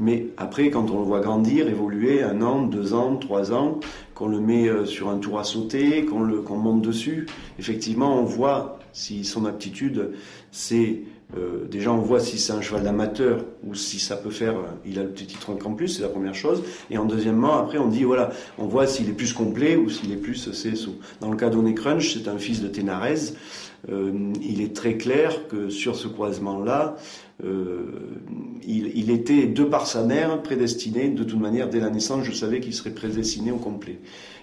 S5: Mais après, quand on le voit grandir, évoluer, un an, deux ans, trois ans, qu'on le met sur un tour à sauter, qu'on monte dessus, effectivement, on voit si son aptitude, c'est euh, déjà, on voit si c'est un cheval d'amateur ou si ça peut faire. Il a le petit tronc en plus, c'est la première chose. Et en deuxièmement, après, on dit voilà, on voit s'il est plus complet ou s'il est plus CSO. Dans le cas d'Oné Crunch, c'est un fils de Ténarez. Euh, il est très clair que sur ce croisement-là, euh, il, il, était, de par sa mère, prédestiné. De toute manière, dès la naissance, je savais qu'il serait prédestiné au complet.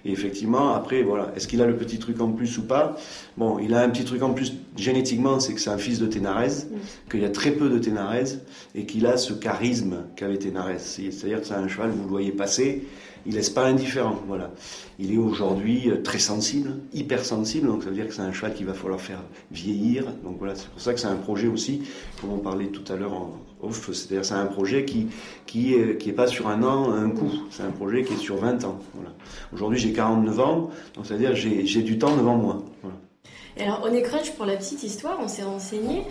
S5: Et effectivement, après, voilà, est-ce qu'il a le petit truc en plus ou pas? Bon, il a un petit truc en plus génétiquement, c'est que c'est un fils de Ténarez, mm. qu'il y a très peu de Ténarez, et qu'il a ce charisme qu'avait Ténarez. C'est-à-dire que c'est un cheval, vous le voyez passer, il laisse pas indifférent. Voilà. Il est aujourd'hui euh, très sensible, hyper sensible, donc ça veut dire que c'est un cheval qu'il va falloir faire vieillir. Donc voilà, c'est pour ça que c'est un projet aussi, comme on parlait tout à l'heure en off, c'est-à-dire c'est un projet qui qui qui est pas sur un an, un coup. C'est un projet qui est sur 20 ans. Voilà. Aujourd'hui j'ai 49 ans, donc ça veut dire que j'ai du temps devant moi.
S3: Alors Crunch, pour la petite histoire, on s'est renseigné,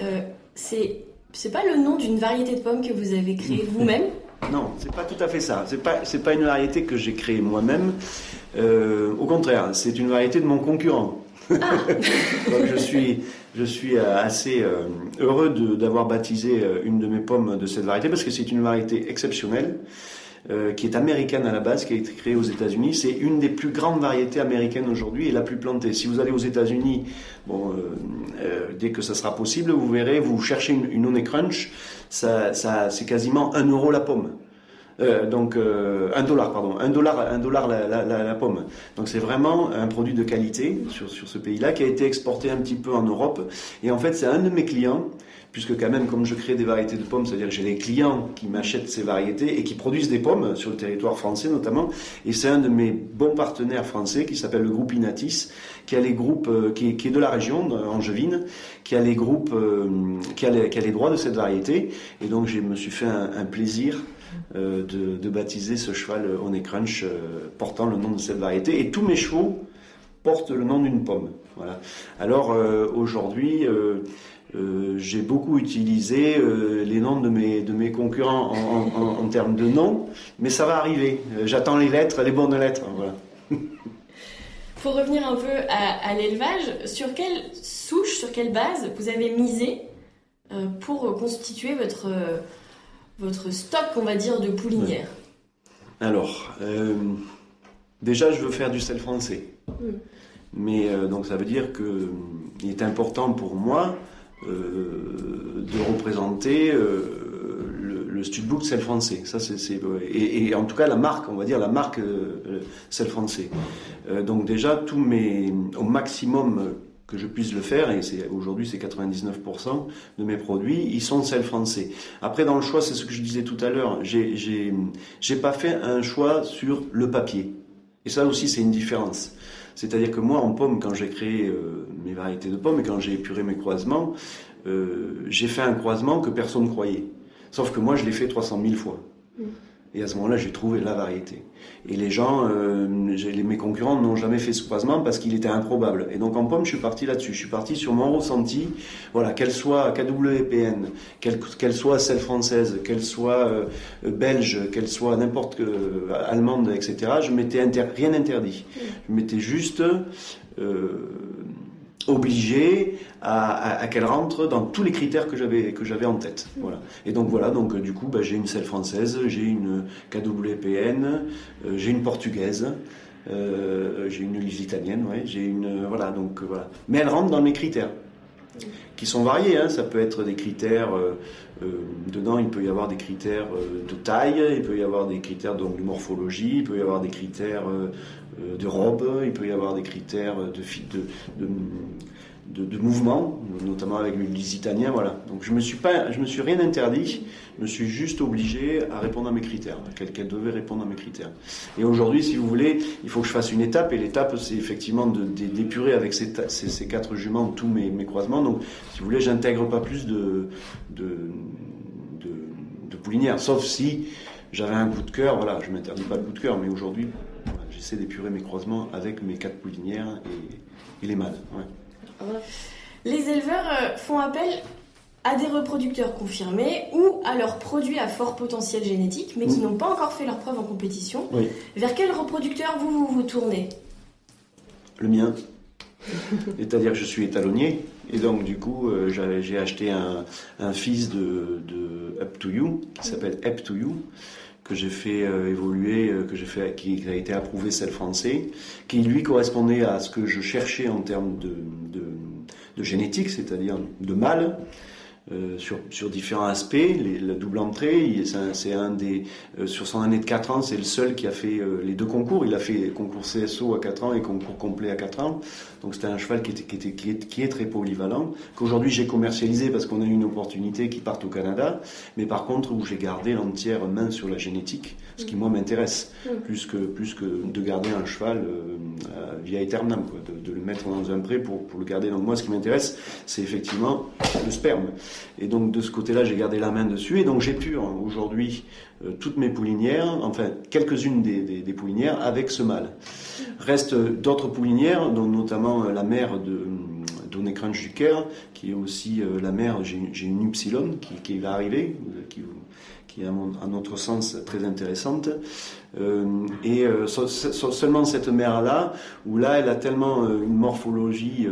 S3: euh, c'est c'est pas le nom d'une variété de pommes que vous avez créée vous-même?
S5: Non, c'est pas tout à fait ça. C'est pas c'est pas une variété que j'ai créée moi-même. Euh, au contraire, c'est une variété de mon concurrent. Ah. je suis je suis assez euh, heureux d'avoir baptisé euh, une de mes pommes de cette variété parce que c'est une variété exceptionnelle. Qui est américaine à la base, qui a été créée aux États-Unis. C'est une des plus grandes variétés américaines aujourd'hui et la plus plantée. Si vous allez aux États-Unis, bon, dès que ça sera possible, vous verrez, vous cherchez une, une Crunch, ça, c'est quasiment un euro la pomme. Euh, donc euh, un dollar, pardon, un dollar, un dollar la, la, pomme. Donc c'est vraiment un produit de qualité sur, sur ce pays-là qui a été exporté un petit peu en Europe. Et en fait, c'est un de mes clients, puisque quand même, comme je crée des variétés de pommes, c'est-à-dire que j'ai des clients qui m'achètent ces variétés et qui produisent des pommes sur le territoire français notamment. Et c'est un de mes bons partenaires français qui s'appelle le groupe Inatis, qui a les groupes, euh, qui, est, de la région, Angevine, qui a les groupes, les, qui a les droits de cette variété. Et donc, je me suis fait un, plaisir euh, de, baptiser ce cheval Honey Crunch euh, portant le nom de cette variété. Et tous mes chevaux portent le nom d'une pomme. Voilà. Alors euh, aujourd'hui, j'ai beaucoup utilisé les noms de mes, de mes concurrents en, termes de noms, mais ça va arriver. J'attends les lettres, les bonnes lettres. Voilà.
S3: Pour revenir un peu à, à l'élevage, sur quelle souche, sur quelle base vous avez misé pour constituer votre votre stock, on va dire, de poulinières?
S5: Alors, euh, déjà, je veux faire du sel français. Hmm. Mais euh, donc, ça veut dire qu'il euh, est important pour moi de représenter le, le studbook sel français. Ça, c'est, et, en tout cas, la marque, on va dire la marque sel français. donc, déjà, tous mes, au maximum, que je puisse le faire, et c'est, aujourd'hui c'est 99% de mes produits, ils sont sel français. Après dans le choix, c'est ce que je disais tout à l'heure, j'ai, j'ai pas fait un choix sur le papier. Et ça aussi c'est une différence. C'est-à-dire que moi en pomme, quand j'ai créé euh, mes variétés de pommes et quand j'ai épuré mes croisements, euh, j'ai fait un croisement que personne ne croyait. Sauf que moi je l'ai fait 300 000 fois. Mm. Et à ce moment-là, j'ai trouvé la variété. Et les gens, euh, mes concurrents n'ont jamais fait ce croisement parce qu'il était improbable. Et donc en pomme, je suis parti là-dessus. Je suis parti sur mon ressenti. Voilà, qu'elle soit KWPN, qu'elle soit celle française, qu'elle soit euh, belge, qu'elle soit n'importe que euh, allemande, etc. Je m'étais rien interdit. Je m'étais juste euh, obligé à, qu'elle rentre dans tous les critères que j'avais que j'avais en tête. Voilà. Et donc voilà, donc du coup, bah, j'ai une selle française, j'ai une KWPN, euh, j'ai une portugaise. Euh, j'ai une lusitanienne, ouais, j'ai une voilà donc voilà. Mais elle rentre dans mes critères qui sont variés. Hein. Ça peut être des critères dedans, il peut y avoir des critères de taille, il peut y avoir des critères donc de morphologie, il peut y avoir des critères de robe, il peut y avoir des critères de, de, de, mouvement, notamment avec le lisitanien, voilà. Donc je me suis me suis rien interdit, je me suis juste obligé à répondre à mes critères, qu'elle devait répondre à mes critères. Et aujourd'hui, si vous voulez, il faut que je fasse une étape, et l'étape, c'est effectivement d'épurer avec ces, ces, quatre juments tous mes, mes, croisements. Donc, si vous voulez, j'intègre pas plus de, de, de, de poulinières, sauf si j'avais un coup de cœur, voilà, je m'interdis pas le coup de cœur, mais aujourd'hui, j'essaie d'épurer mes croisements avec mes quatre poulinières et, les mâles.
S3: Les éleveurs font appel à des reproducteurs confirmés ou à leurs produits à fort potentiel génétique, mais qui n'ont pas encore fait leur preuve en compétition. Vers quel reproducteur vous vous, vous tournez?
S5: Le mien. C'est-à-dire que je suis étalonnier, et donc du coup, euh, j'ai acheté un, fils de, Up to You, qui s'appelle Up to You, que j'ai fait euh, évoluer, euh, que j'ai fait, qui a été approuvé celle français, qui lui correspondait à ce que je cherchais en termes de, de génétique, c'est-à-dire de mâle. Euh, sur, sur, différents aspects. Les, la double entrée, c'est un, des euh, sur son année de 4 ans, c'est le seul qui a fait euh, les deux concours. Il a fait concours CSO à 4 ans et concours complet à 4 ans. Donc c'était un cheval qui, était, qui, était, qui, est, qui est très polyvalent, qu'aujourd'hui j'ai commercialisé parce qu'on a eu une opportunité qui part au Canada, mais par contre où j'ai gardé l'entière main sur la génétique, ce qui moi m'intéresse, mm. plus, que, plus que de garder un cheval via Eternam, quoi, de, de, le mettre dans un pré pour, pour le garder. Donc moi ce qui m'intéresse, c'est effectivement le sperme. Et donc de ce côté-là, j'ai gardé la main dessus. Et donc j'ai pu hein, aujourd'hui euh, toutes mes poulinières, enfin quelques-unes des, poulinières avec ce mâle. Reste d'autres poulinières, dont notamment euh, la mère de Donné Crunch du Caire, qui est aussi euh, la mère, j'ai une Upsilon qui, qui va arriver, qui, qui est à, notre sens très intéressante. Euh, et euh, seulement cette mère-là, où là, elle a tellement euh, une morphologie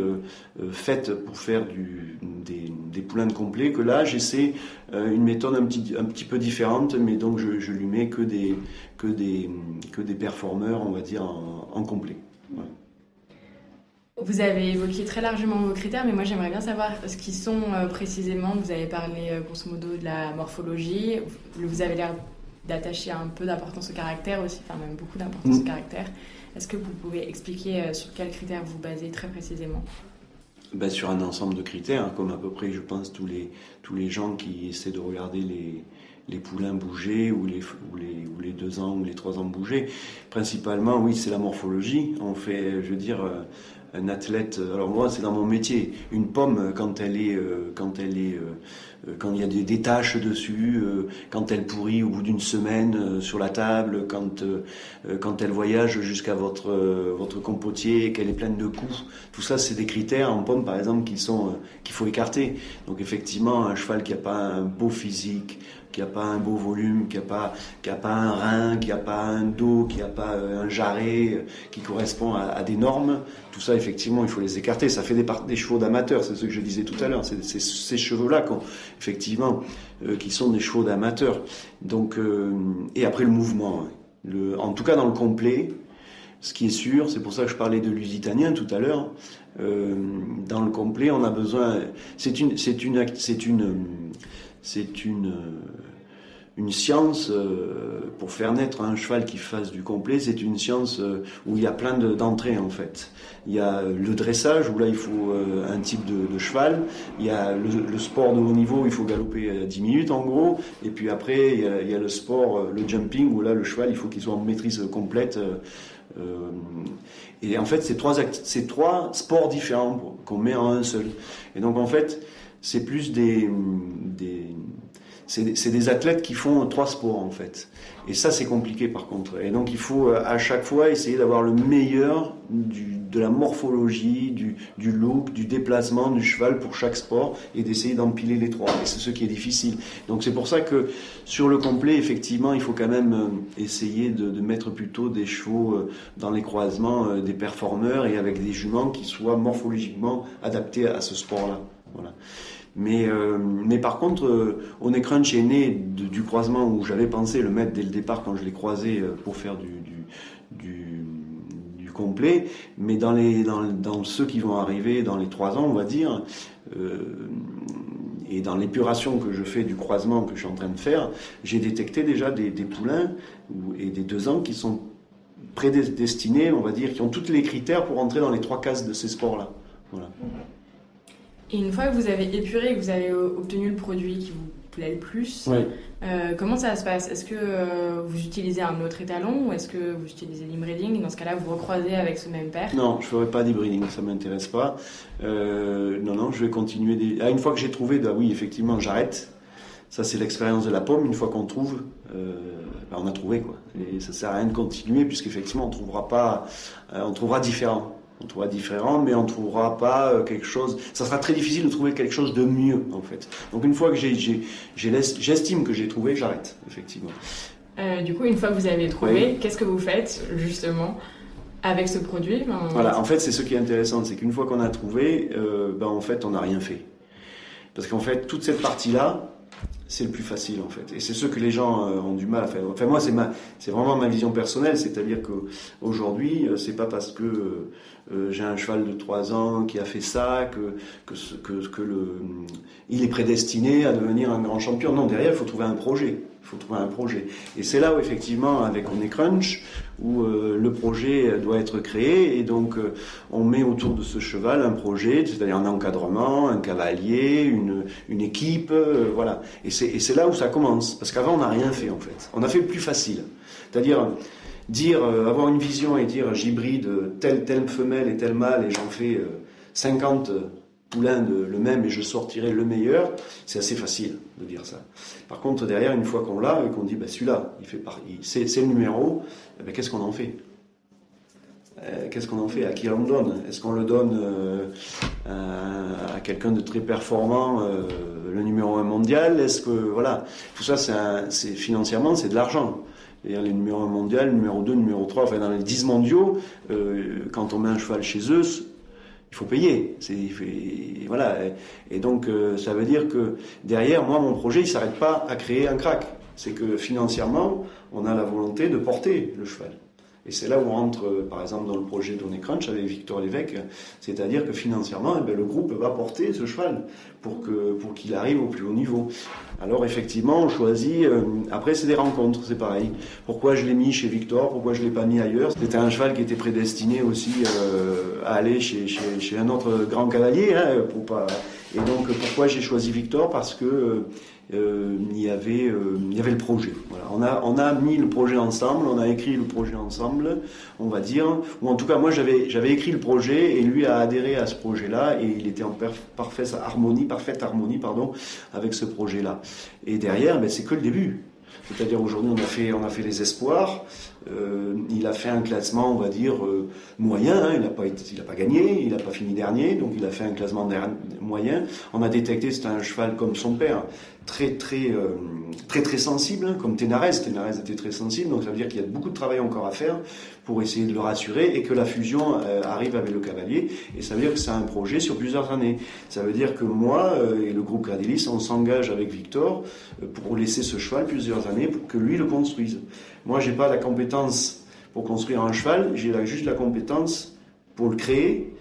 S5: faite pour faire des, poulains de complet, que là, j'essaie une méthode un petit, un petit peu différente, mais donc je, lui mets que des, que des, que des performeurs, on va dire, en, complet.
S1: Vous avez évoqué très largement vos critères, mais moi j'aimerais bien savoir ce qui sont précisément. Vous avez parlé grosso modo de la morphologie. Vous avez l'air d'attacher un peu d'importance au caractère aussi, enfin même beaucoup d'importance au mm. caractère. Est-ce que vous pouvez expliquer euh, sur quels critères vous basez très précisément?
S5: Ben, Sur un ensemble de critères, comme à peu près, je pense, tous les, tous les gens qui essaient de regarder les, les poulains bouger ou les, ou, les, ou les deux ans ou les trois ans bouger. Principalement, oui, c'est la morphologie. On fait, je veux dire, euh, un athlète. Alors moi, c'est dans mon métier. Une pomme, quand elle est, euh, quand elle est euh, quand il y a des, taches dessus, euh, quand elle pourrit au bout d'une semaine euh, sur la table, quand, quand elle voyage jusqu'à votre, votre compotier, qu'elle est pleine de coups. Tout ça, c'est des critères en pomme, par exemple, qu'il faut écarter. Donc effectivement, un cheval qui n'a pas un beau physique, qui n'a pas un beau volume, qui n'a pas, a pas un rein, qui n'a pas un dos, qui n'a pas un jarret, qui correspond à, des normes, tout ça, effectivement, il faut les écarter. Ça fait des, des chevaux d'amateurs, c'est ce que je disais tout à l'heure. C'est ces chevaux-là, effectivement, euh, qui sont des chevaux d'amateurs. Donc, euh, et après le mouvement. Le, en tout cas, dans le complet, ce qui est sûr, c'est pour ça que je parlais de l'usitanien tout à l'heure. Euh, dans le complet, on a besoin. C'est une, c'est une, c'est une, c'est une une science euh, pour faire naître un cheval qui fasse du complet, c'est une science euh, où il y a plein d'entrées en fait. Il y a le dressage où là il faut euh, un type de, cheval, il y a le, sport de haut niveau où il faut galoper 10 minutes en gros, et puis après il y a, le sport, le jumping où là le cheval il faut qu'il soit en maîtrise complète. et en fait c'est trois, trois sports différents qu'on met en un seul. Et donc en fait c'est plus des, des c'est des athlètes qui font trois sports en fait. Et ça c'est compliqué par contre. Et donc il faut euh, à chaque fois essayer d'avoir le meilleur de la morphologie, du, look, du déplacement du cheval pour chaque sport et d'essayer d'empiler les trois. Et c'est ce qui est difficile. Donc c'est pour ça que sur le complet, effectivement, il faut quand même euh, essayer de, de mettre plutôt des chevaux euh, dans les croisements, des performeurs et avec des juments qui soient morphologiquement adaptés à ce sport-là. Voilà. Mais, euh, mais par contre, euh, On est né du croisement où j'avais pensé le mettre dès le départ quand je l'ai croisé euh, pour faire du, du, complet. Mais dans, les, dans, dans, ceux qui vont arriver dans les trois ans, on va dire, et dans l'épuration que je fais du croisement que je suis en train de faire, j'ai détecté déjà des, des poulains et des deux ans qui sont prédestinés, on va dire, qui ont tous les critères pour entrer dans les trois cases de ces sports-là. Voilà.
S1: Et une fois que vous avez épuré et que vous avez obtenu le produit qui vous plaît le plus, euh, comment ça se passe? Est-ce que euh, vous utilisez un autre étalon ou est-ce que vous utilisez l'inbreeding? Dans ce cas-là, vous recroisez avec ce même père?
S5: Non, je ne ferai pas d'inbreeding, ça ne m'intéresse pas. Euh, non, non, je vais continuer. Des... Ah, une fois que j'ai trouvé, bah oui, effectivement, j'arrête. Ça, c'est l'expérience de la pomme. Une fois qu'on trouve, ben, on a trouvé quoi. Et ça sert à rien de continuer puisqu'effectivement on trouvera pas, on trouvera différent. On trouvera différent, mais on trouvera pas euh, quelque chose. Ça sera très difficile de trouver quelque chose de mieux en fait. Donc une fois que j'estime que j'ai trouvé, j'arrête effectivement.
S1: du coup, une fois que vous avez trouvé, qu'est-ce que vous faites justement avec ce produit?
S5: Ben, Voilà, en fait, c'est ce qui est intéressant, c'est qu'une fois qu'on a trouvé, ben, en fait, on n'a rien fait. Parce qu'en fait, toute cette partie-là, c'est le plus facile en fait. Et c'est ce que les gens euh, ont du mal à faire. Enfin moi c'est ma, c'est vraiment ma vision personnelle, c'est-à-dire qu'aujourd'hui euh, c'est pas parce que euh, j'ai un cheval de 3 ans qui a fait ça que que, que, le, il est prédestiné à devenir un grand champion. Non, derrière il faut trouver un projet. Il faut trouver un projet. Et c'est là où effectivement avec On est Crunch où euh, le projet doit être créé et donc euh, on met autour de ce cheval un projet, c'est-à-dire un encadrement, un cavalier, une, équipe, euh, voilà. Et c'est là où ça commence, parce qu'avant on n'a rien fait en fait. On a fait plus facile, c'est-à-dire dire, avoir une vision et dire j'hybride telle telle femelle et tel mâle et j'en fais 50 poulains de le même et je sortirai le meilleur, c'est assez facile de dire ça. Par contre, derrière, une fois qu'on l'a et qu'on dit bah, celui-là, il fait c'est le numéro, eh ben, qu'est-ce qu'on en fait? Euh, Qu'est-ce qu'on en fait? À qui on le donne? Est-ce qu'on le donne euh, à, quelqu'un de très performant, euh, le numéro 1 mondial? Est-ce que voilà, tout ça, c'est financièrement, c'est de l'argent. les numéros 1 mondial, numéro 2, numéro 3, enfin dans les 10 mondiaux, quand on met un cheval chez eux, il faut payer. voilà. Et, donc, ça veut dire que derrière, moi, mon projet, il s'arrête pas à créer un crack. C'est que financièrement, on a la volonté de porter le cheval. Et c'est là où on rentre, euh, par exemple, dans le projet Donné Crunch avec Victor Lévesque, c'est-à-dire que financièrement, eh le groupe va porter ce cheval pour que pour qu'il arrive au plus haut niveau. Alors effectivement, on choisit. Euh, après, c'est des rencontres, c'est pareil. Pourquoi je l'ai mis chez Victor Pourquoi je l'ai pas mis ailleurs? C'était un cheval qui était prédestiné aussi euh, à aller chez, un autre grand cavalier, hein, pour pas. Et donc, pourquoi j'ai choisi Victor? Parce que il, y avait, euh, il y avait le projet. Voilà. On, a, on a mis le projet ensemble, on a écrit le projet ensemble, on va dire. Ou en tout cas, moi, j'avais, j'avais écrit le projet et lui a adhéré à ce projet-là et il était en parfaite harmonie, parfaite harmonie pardon, avec ce projet-là. Et derrière, ben, c'est que le début. C'est-à-dire aujourd'hui, on a fait, on a fait les espoirs. Euh, il a fait un classement, on va dire euh, moyen. Hein. il n'a pas, gagné, il n'a pas fini dernier, donc il a fait un classement moyen. On a détecté c'était un cheval comme son père, très très euh, très très sensible, hein, comme Ténarès. Ténarès était très sensible, donc ça veut dire qu'il y a beaucoup de travail encore à faire pour essayer de le rassurer et que la fusion arrive avec le cavalier. Et ça veut dire que c'est un projet sur plusieurs années. Ça veut dire que moi et le groupe Gradilis, on s'engage avec Victor pour laisser ce cheval plusieurs années pour que lui le construise. Moi, j'ai pas la compétence pour construire un cheval, j'ai juste la compétence pour le créer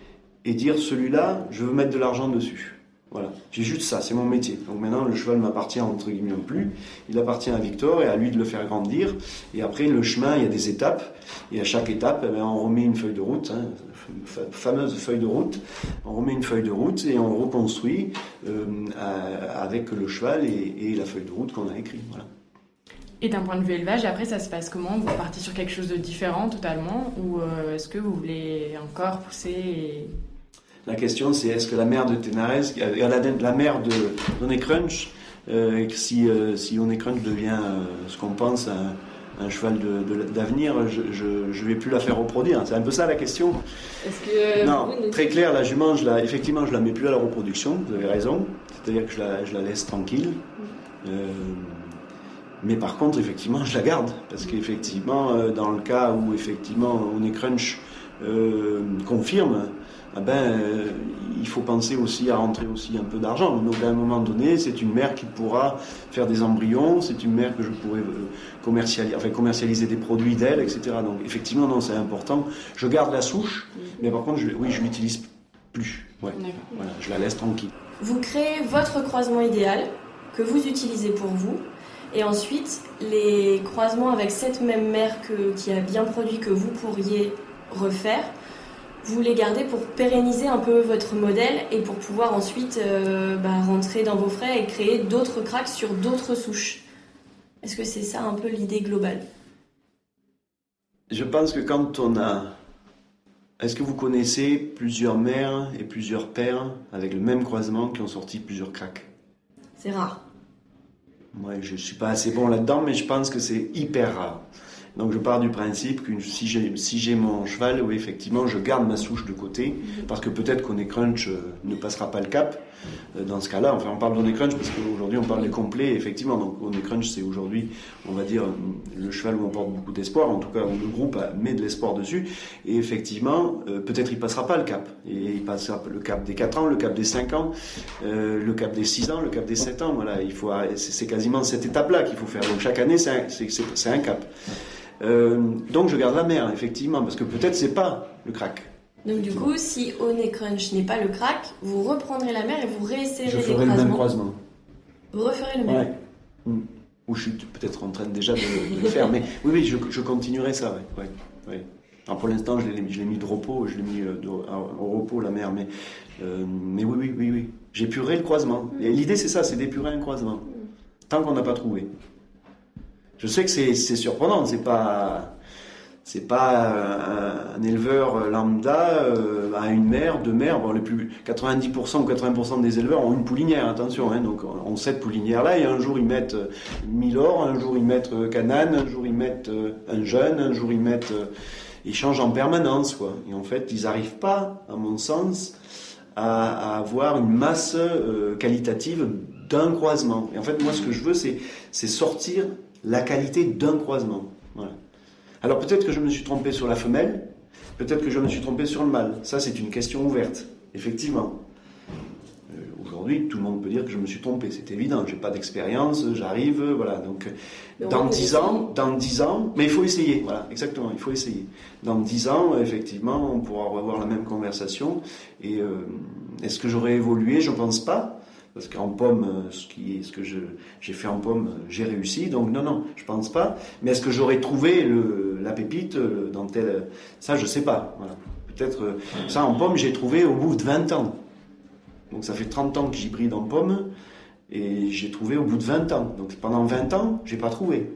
S5: et dire celui-là, je veux mettre de l'argent dessus. Voilà, j'ai juste ça, c'est mon métier. Donc maintenant, le cheval m'appartient entre guillemets plus, il appartient à Victor et à lui de le faire grandir. Et après, le chemin, il y a des étapes, et à chaque étape, eh on remet une feuille de route, hein, fameuse feuille de route. On remet une feuille de route et on reconstruit euh, avec le cheval et, et, la feuille de route qu'on a écrite. Voilà.
S1: Et d'un point de vue élevage, après, ça se passe comment? Vous partez sur quelque chose de différent totalement? Ou euh, est-ce que vous voulez encore pousser
S5: La question, c'est est-ce que la mère de Ténarès, euh, la, la mère de Oné Crunch, euh, si, si Crunch devient ce qu'on pense un, cheval d'avenir, je ne vais plus la faire reproduire. C'est un peu ça la question.
S1: Que
S5: non, très clair, la jument, je la, effectivement, je la mets plus à la reproduction, vous avez raison. C'est-à-dire que je la, je la, laisse tranquille. Mm. Mais par contre, effectivement, je la garde. Parce qu'effectivement, euh, dans le cas où effectivement on est crunch euh, confirme, eh ben, euh, il faut penser aussi à rentrer aussi un peu d'argent. Donc à un moment donné, c'est une mère qui pourra faire des embryons, c'est une mère que je pourrais commercialiser, enfin, commercialiser des produits d'elle, etc. Donc effectivement, non, c'est important. Je garde la souche, mais par contre, je, oui, je l'utilise plus. Ouais. Voilà, je la laisse tranquille.
S3: Vous créez votre croisement idéal que vous utilisez pour vous et ensuite, les croisements avec cette même mère qui a bien produit que vous pourriez refaire, vous les gardez pour pérenniser un peu votre modèle et pour pouvoir ensuite euh, bah, rentrer dans vos frais et créer d'autres cracks sur d'autres souches. Est-ce que c'est ça un peu l'idée globale?
S5: Je pense que quand on a... Est-ce que vous connaissez plusieurs mères et plusieurs pères avec le même croisement qui ont sorti plusieurs cracks
S3: C'est rare.
S5: Moi, je suis pas assez bon là-dedans, mais je pense que c'est hyper rare. Donc je pars du principe que si j'ai si mon cheval, oui effectivement, je garde ma souche de côté mhm. parce que peut-être qu'on est crunch euh, ne passera pas le cap. Euh, dans ce cas-là, enfin on parle d'on crunch parce qu'aujourd'hui on parle des complets effectivement. Donc on crunch c'est aujourd'hui, on va dire le cheval où on porte beaucoup d'espoir, en tout cas où le groupe met de l'espoir dessus. Et effectivement, euh, peut-être il passera pas le cap. Et il passera le cap des 4 ans, le cap des 5 ans, le cap des 6 ans, le cap des 7 ans. Voilà, il faut c'est quasiment cette étape-là qu'il faut faire. Donc chaque année c'est un, cap. Euh, donc je garde la mer, effectivement, parce que peut-être c'est pas le crack.
S3: Donc du coup, si Honey Crunch n'est pas le crack, vous reprendrez la mer et vous réessayerez
S5: Je ferai le même croisement.
S3: Vous referez le même
S5: ouais. Hmm. Ou je suis peut-être en train déjà de, le faire, mais oui, oui, je, continuerai ça, ouais. ouais, Alors pour l'instant, je l'ai mis de repos, je l'ai mis euh, au repos la mer, mais, euh, mais oui, oui, oui, oui. J'épurerai le croisement. L'idée, c'est ça, c'est d'épurer un croisement. Tant qu'on n'a pas trouvé. Je sais que c'est surprenant, c'est pas c'est pas un, éleveur lambda euh, à une mère, deux mères. Bon, les plus 90% ou 80% des éleveurs ont une poulinière, attention. Hein, donc on cette poulinière là et un jour ils mettent euh, Milor, un jour ils mettent euh, Canane, un jour ils mettent un jeune, un jour ils mettent ils changent en permanence quoi. Et en fait ils n'arrivent pas, à mon sens, à, avoir une masse qualitative d'un croisement. Et en fait moi ce que je veux c'est sortir la qualité d'un croisement. Alors peut-être que je me suis trompé sur la femelle, peut-être que je me suis trompé sur le mâle. Ça, c'est une question ouverte, effectivement. Euh, aujourd'hui, tout le monde peut dire que je me suis trompé, c'est évident. J'ai pas d'expérience, j'arrive, voilà. Donc, dans dix ans, dans dix ans, mais il faut essayer, voilà, exactement, il faut essayer. Dans dix ans, effectivement, on pourra revoir la même conversation. Et euh, est-ce que j'aurais évolué? Je pense pas. Parce qu'en pomme, euh, ce, que j'ai fait en pomme, euh, j'ai réussi. Donc non, non, je pense pas. Mais est-ce que j'aurais trouvé la pépite euh, dans tel... Ça, je sais pas. Voilà. Peut-être... Ça, en pomme, j'ai trouvé au bout de 20 ans. Donc ça fait 30 ans que j'y brille en pomme. Et j'ai trouvé au bout de 20 ans. Donc pendant 20 ans, j'ai pas trouvé.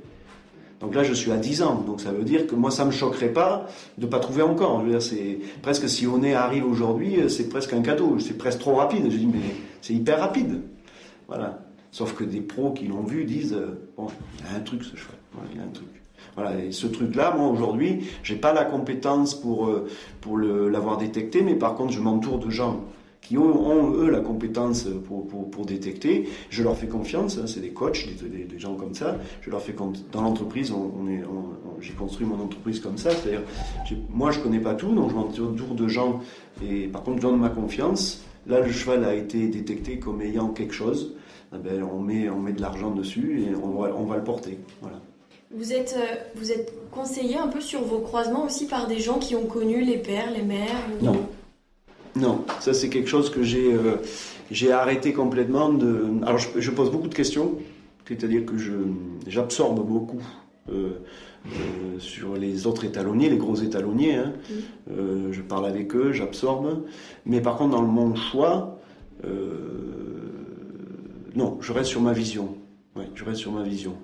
S5: Donc là, je suis à 10 ans. Donc ça veut dire que moi, ça me choquerait pas de pas trouver encore. Je veux dire, c'est presque si on est arrive aujourd'hui, c'est presque un cadeau. C'est presque trop rapide. Je dis, mais c'est hyper rapide. Voilà. Sauf que des pros qui l'ont vu disent, euh, bon, il y a un truc ce cheval. il y a un truc. Voilà, et ce truc-là, moi aujourd'hui, j'ai pas la compétence pour, euh, pour l'avoir détecté, mais par contre, je m'entoure de gens qui ont, eux la compétence pour, pour, détecter. Je leur fais confiance, hein, c'est des coachs, des, gens comme ça. Je leur fais dans l'entreprise, on, j'ai construit mon entreprise comme ça. C'est-à-dire, moi je connais pas tout, donc je m'entoure de gens et par contre je donne ma confiance. Là, le cheval a été détecté comme ayant quelque chose. Eh ben, on met on met de l'argent dessus et on va, on va le porter. Voilà.
S3: Vous êtes, euh, vous êtes conseillé un peu sur vos croisements aussi par des gens qui ont connu les pères, les mères
S5: Non. Non, ça c'est quelque chose que j'ai euh, arrêté complètement de. Alors je, pose beaucoup de questions, c'est-à-dire que j'absorbe beaucoup euh, euh, sur les autres étalonniers, les gros étalonniers. Hein. je parle avec eux, j'absorbe. Mais par contre, dans mon choix, non, je reste sur ma vision. Ouais, je reste sur ma vision.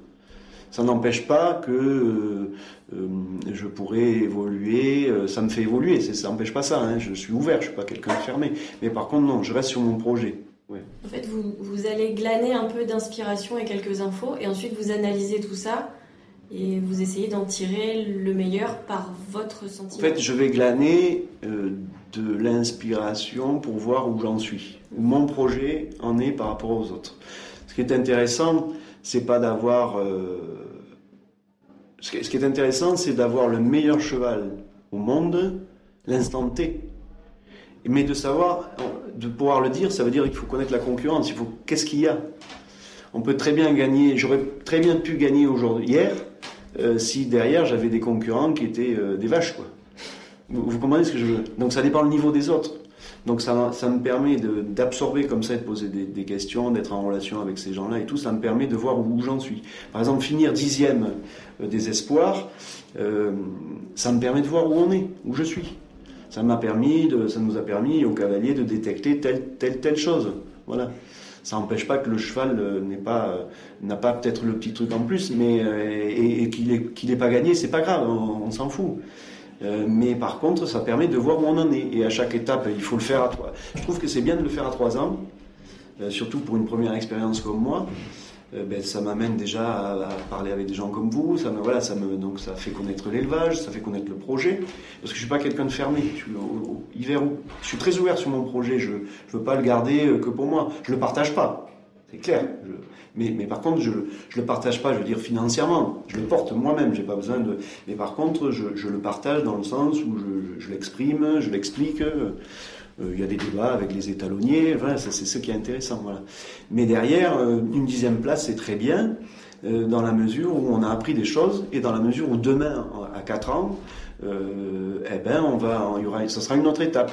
S5: Ça n'empêche pas que euh, euh, je pourrais évoluer, euh, ça me fait évoluer, ça n'empêche pas ça, hein. je suis ouvert, je ne suis pas quelqu'un de fermé. Mais par contre, non, je reste sur mon projet.
S3: En fait, vous, vous allez glaner un peu d'inspiration et quelques infos, et ensuite vous analysez tout ça, et vous essayez d'en tirer le meilleur par votre sentiment.
S5: En fait, je vais glaner de l'inspiration pour voir où j'en suis, où mon projet en est par rapport aux autres. Ce qui est intéressant, c'est pas d'avoir. Euh, ce qui est intéressant, c'est d'avoir le meilleur cheval au monde, l'instant T. Mais de savoir, de pouvoir le dire, ça veut dire qu'il faut connaître la concurrence. Il faut qu'est-ce qu'il y a? On peut très bien gagner. J'aurais très bien pu gagner aujourd'hui, hier, euh, si derrière j'avais des concurrents qui étaient euh, des vaches, quoi. Vous, vous, comprenez ce que je veux Donc ça dépend le niveau des autres. Donc ça, ça me permet d'absorber comme ça, de poser des, questions, d'être en relation avec ces gens-là et tout. Ça me permet de voir où j'en suis. Par exemple, finir dixième euh, des espoirs, euh, ça me permet de voir où on est, où je suis. Ça m'a permis, ça nous a permis aux cavaliers de détecter telle telle telle chose. Voilà. Ça n'empêche pas que le cheval euh, n'est pas n'a pas peut-être le petit truc en plus, mais et, qu'il n'ait qu'il pas gagné, c'est pas grave, on s'en fout. Euh, mais par contre, ça permet de voir où on en est. Et à chaque étape, il faut le faire à trois. Je trouve que c'est bien de le faire à trois ans, euh, surtout pour une première expérience comme moi. euh, ben, ça m'amène déjà à, parler avec des gens comme vous. Ça me, voilà, ça me, donc ça fait connaître l'élevage, ça fait connaître le projet. Parce que je suis pas quelqu'un de fermé. Je suis très ouvert sur mon projet. Je ne veux pas le garder que pour moi. Je le partage pas. C'est clair. mais, par contre, je ne le partage pas, je veux dire, financièrement. Je le porte moi-même, j'ai pas besoin de... Mais par contre, je, le partage dans le sens où je, l'exprime, je l'explique. Euh, il y a des débats avec les étalonniers, voilà, c'est ce qui est intéressant. Mais derrière, euh, une dixième place, c'est très bien, euh, dans la mesure où on a appris des choses, et dans la mesure où demain, à 4 ans, eh ben, on va, ça sera une autre étape.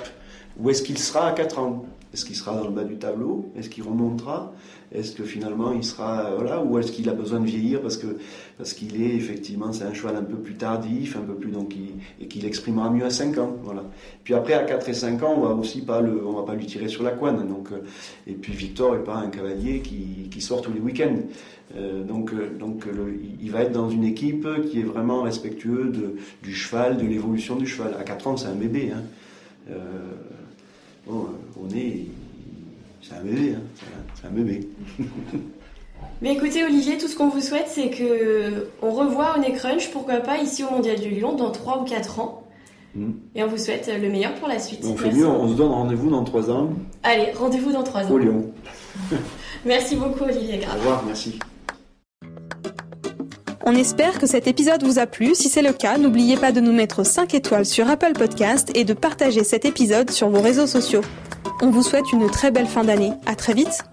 S5: Où est-ce qu'il sera à 4 ans? Est-ce qu'il sera dans le bas du tableau? Est-ce qu'il remontera? Est-ce que finalement il sera voilà ou est-ce qu'il a besoin de vieillir parce parce qu'il est effectivement c'est un cheval un peu plus tardif, un peu plus donc et qu'il exprimera mieux à 5 ans voilà. Puis après à 4 et 5 ans on va aussi pas le on va pas lui tirer sur la couenne donc euh, et puis Victor est pas un cavalier qui, qui sort tous les week-ends. Euh, donc euh, donc il va être dans une équipe qui est vraiment respectueux de, du cheval de l'évolution du cheval. À 4 ans c'est un bébé hein. Bon, on est c'est un bébé, hein. c'est un, bébé.
S3: Mais écoutez Olivier, tout ce qu'on vous souhaite, c'est que on revoit Honey Crunch, pourquoi pas ici au Mondial du Lion dans 3 ou 4 ans. Hmm. Et on vous souhaite le meilleur pour la suite.
S5: On fait mieux, on se donne rendez-vous dans 3 ans.
S3: Allez, rendez-vous dans 3 ans.
S5: Au Lyon.
S3: merci beaucoup Olivier Grave.
S5: Au revoir, merci.
S2: On espère que cet épisode vous a plu. Si c'est le cas, n'oubliez pas de nous mettre 5 étoiles sur Apple Podcast et de partager cet épisode sur vos réseaux sociaux. On vous souhaite une très belle fin d'année. À très vite!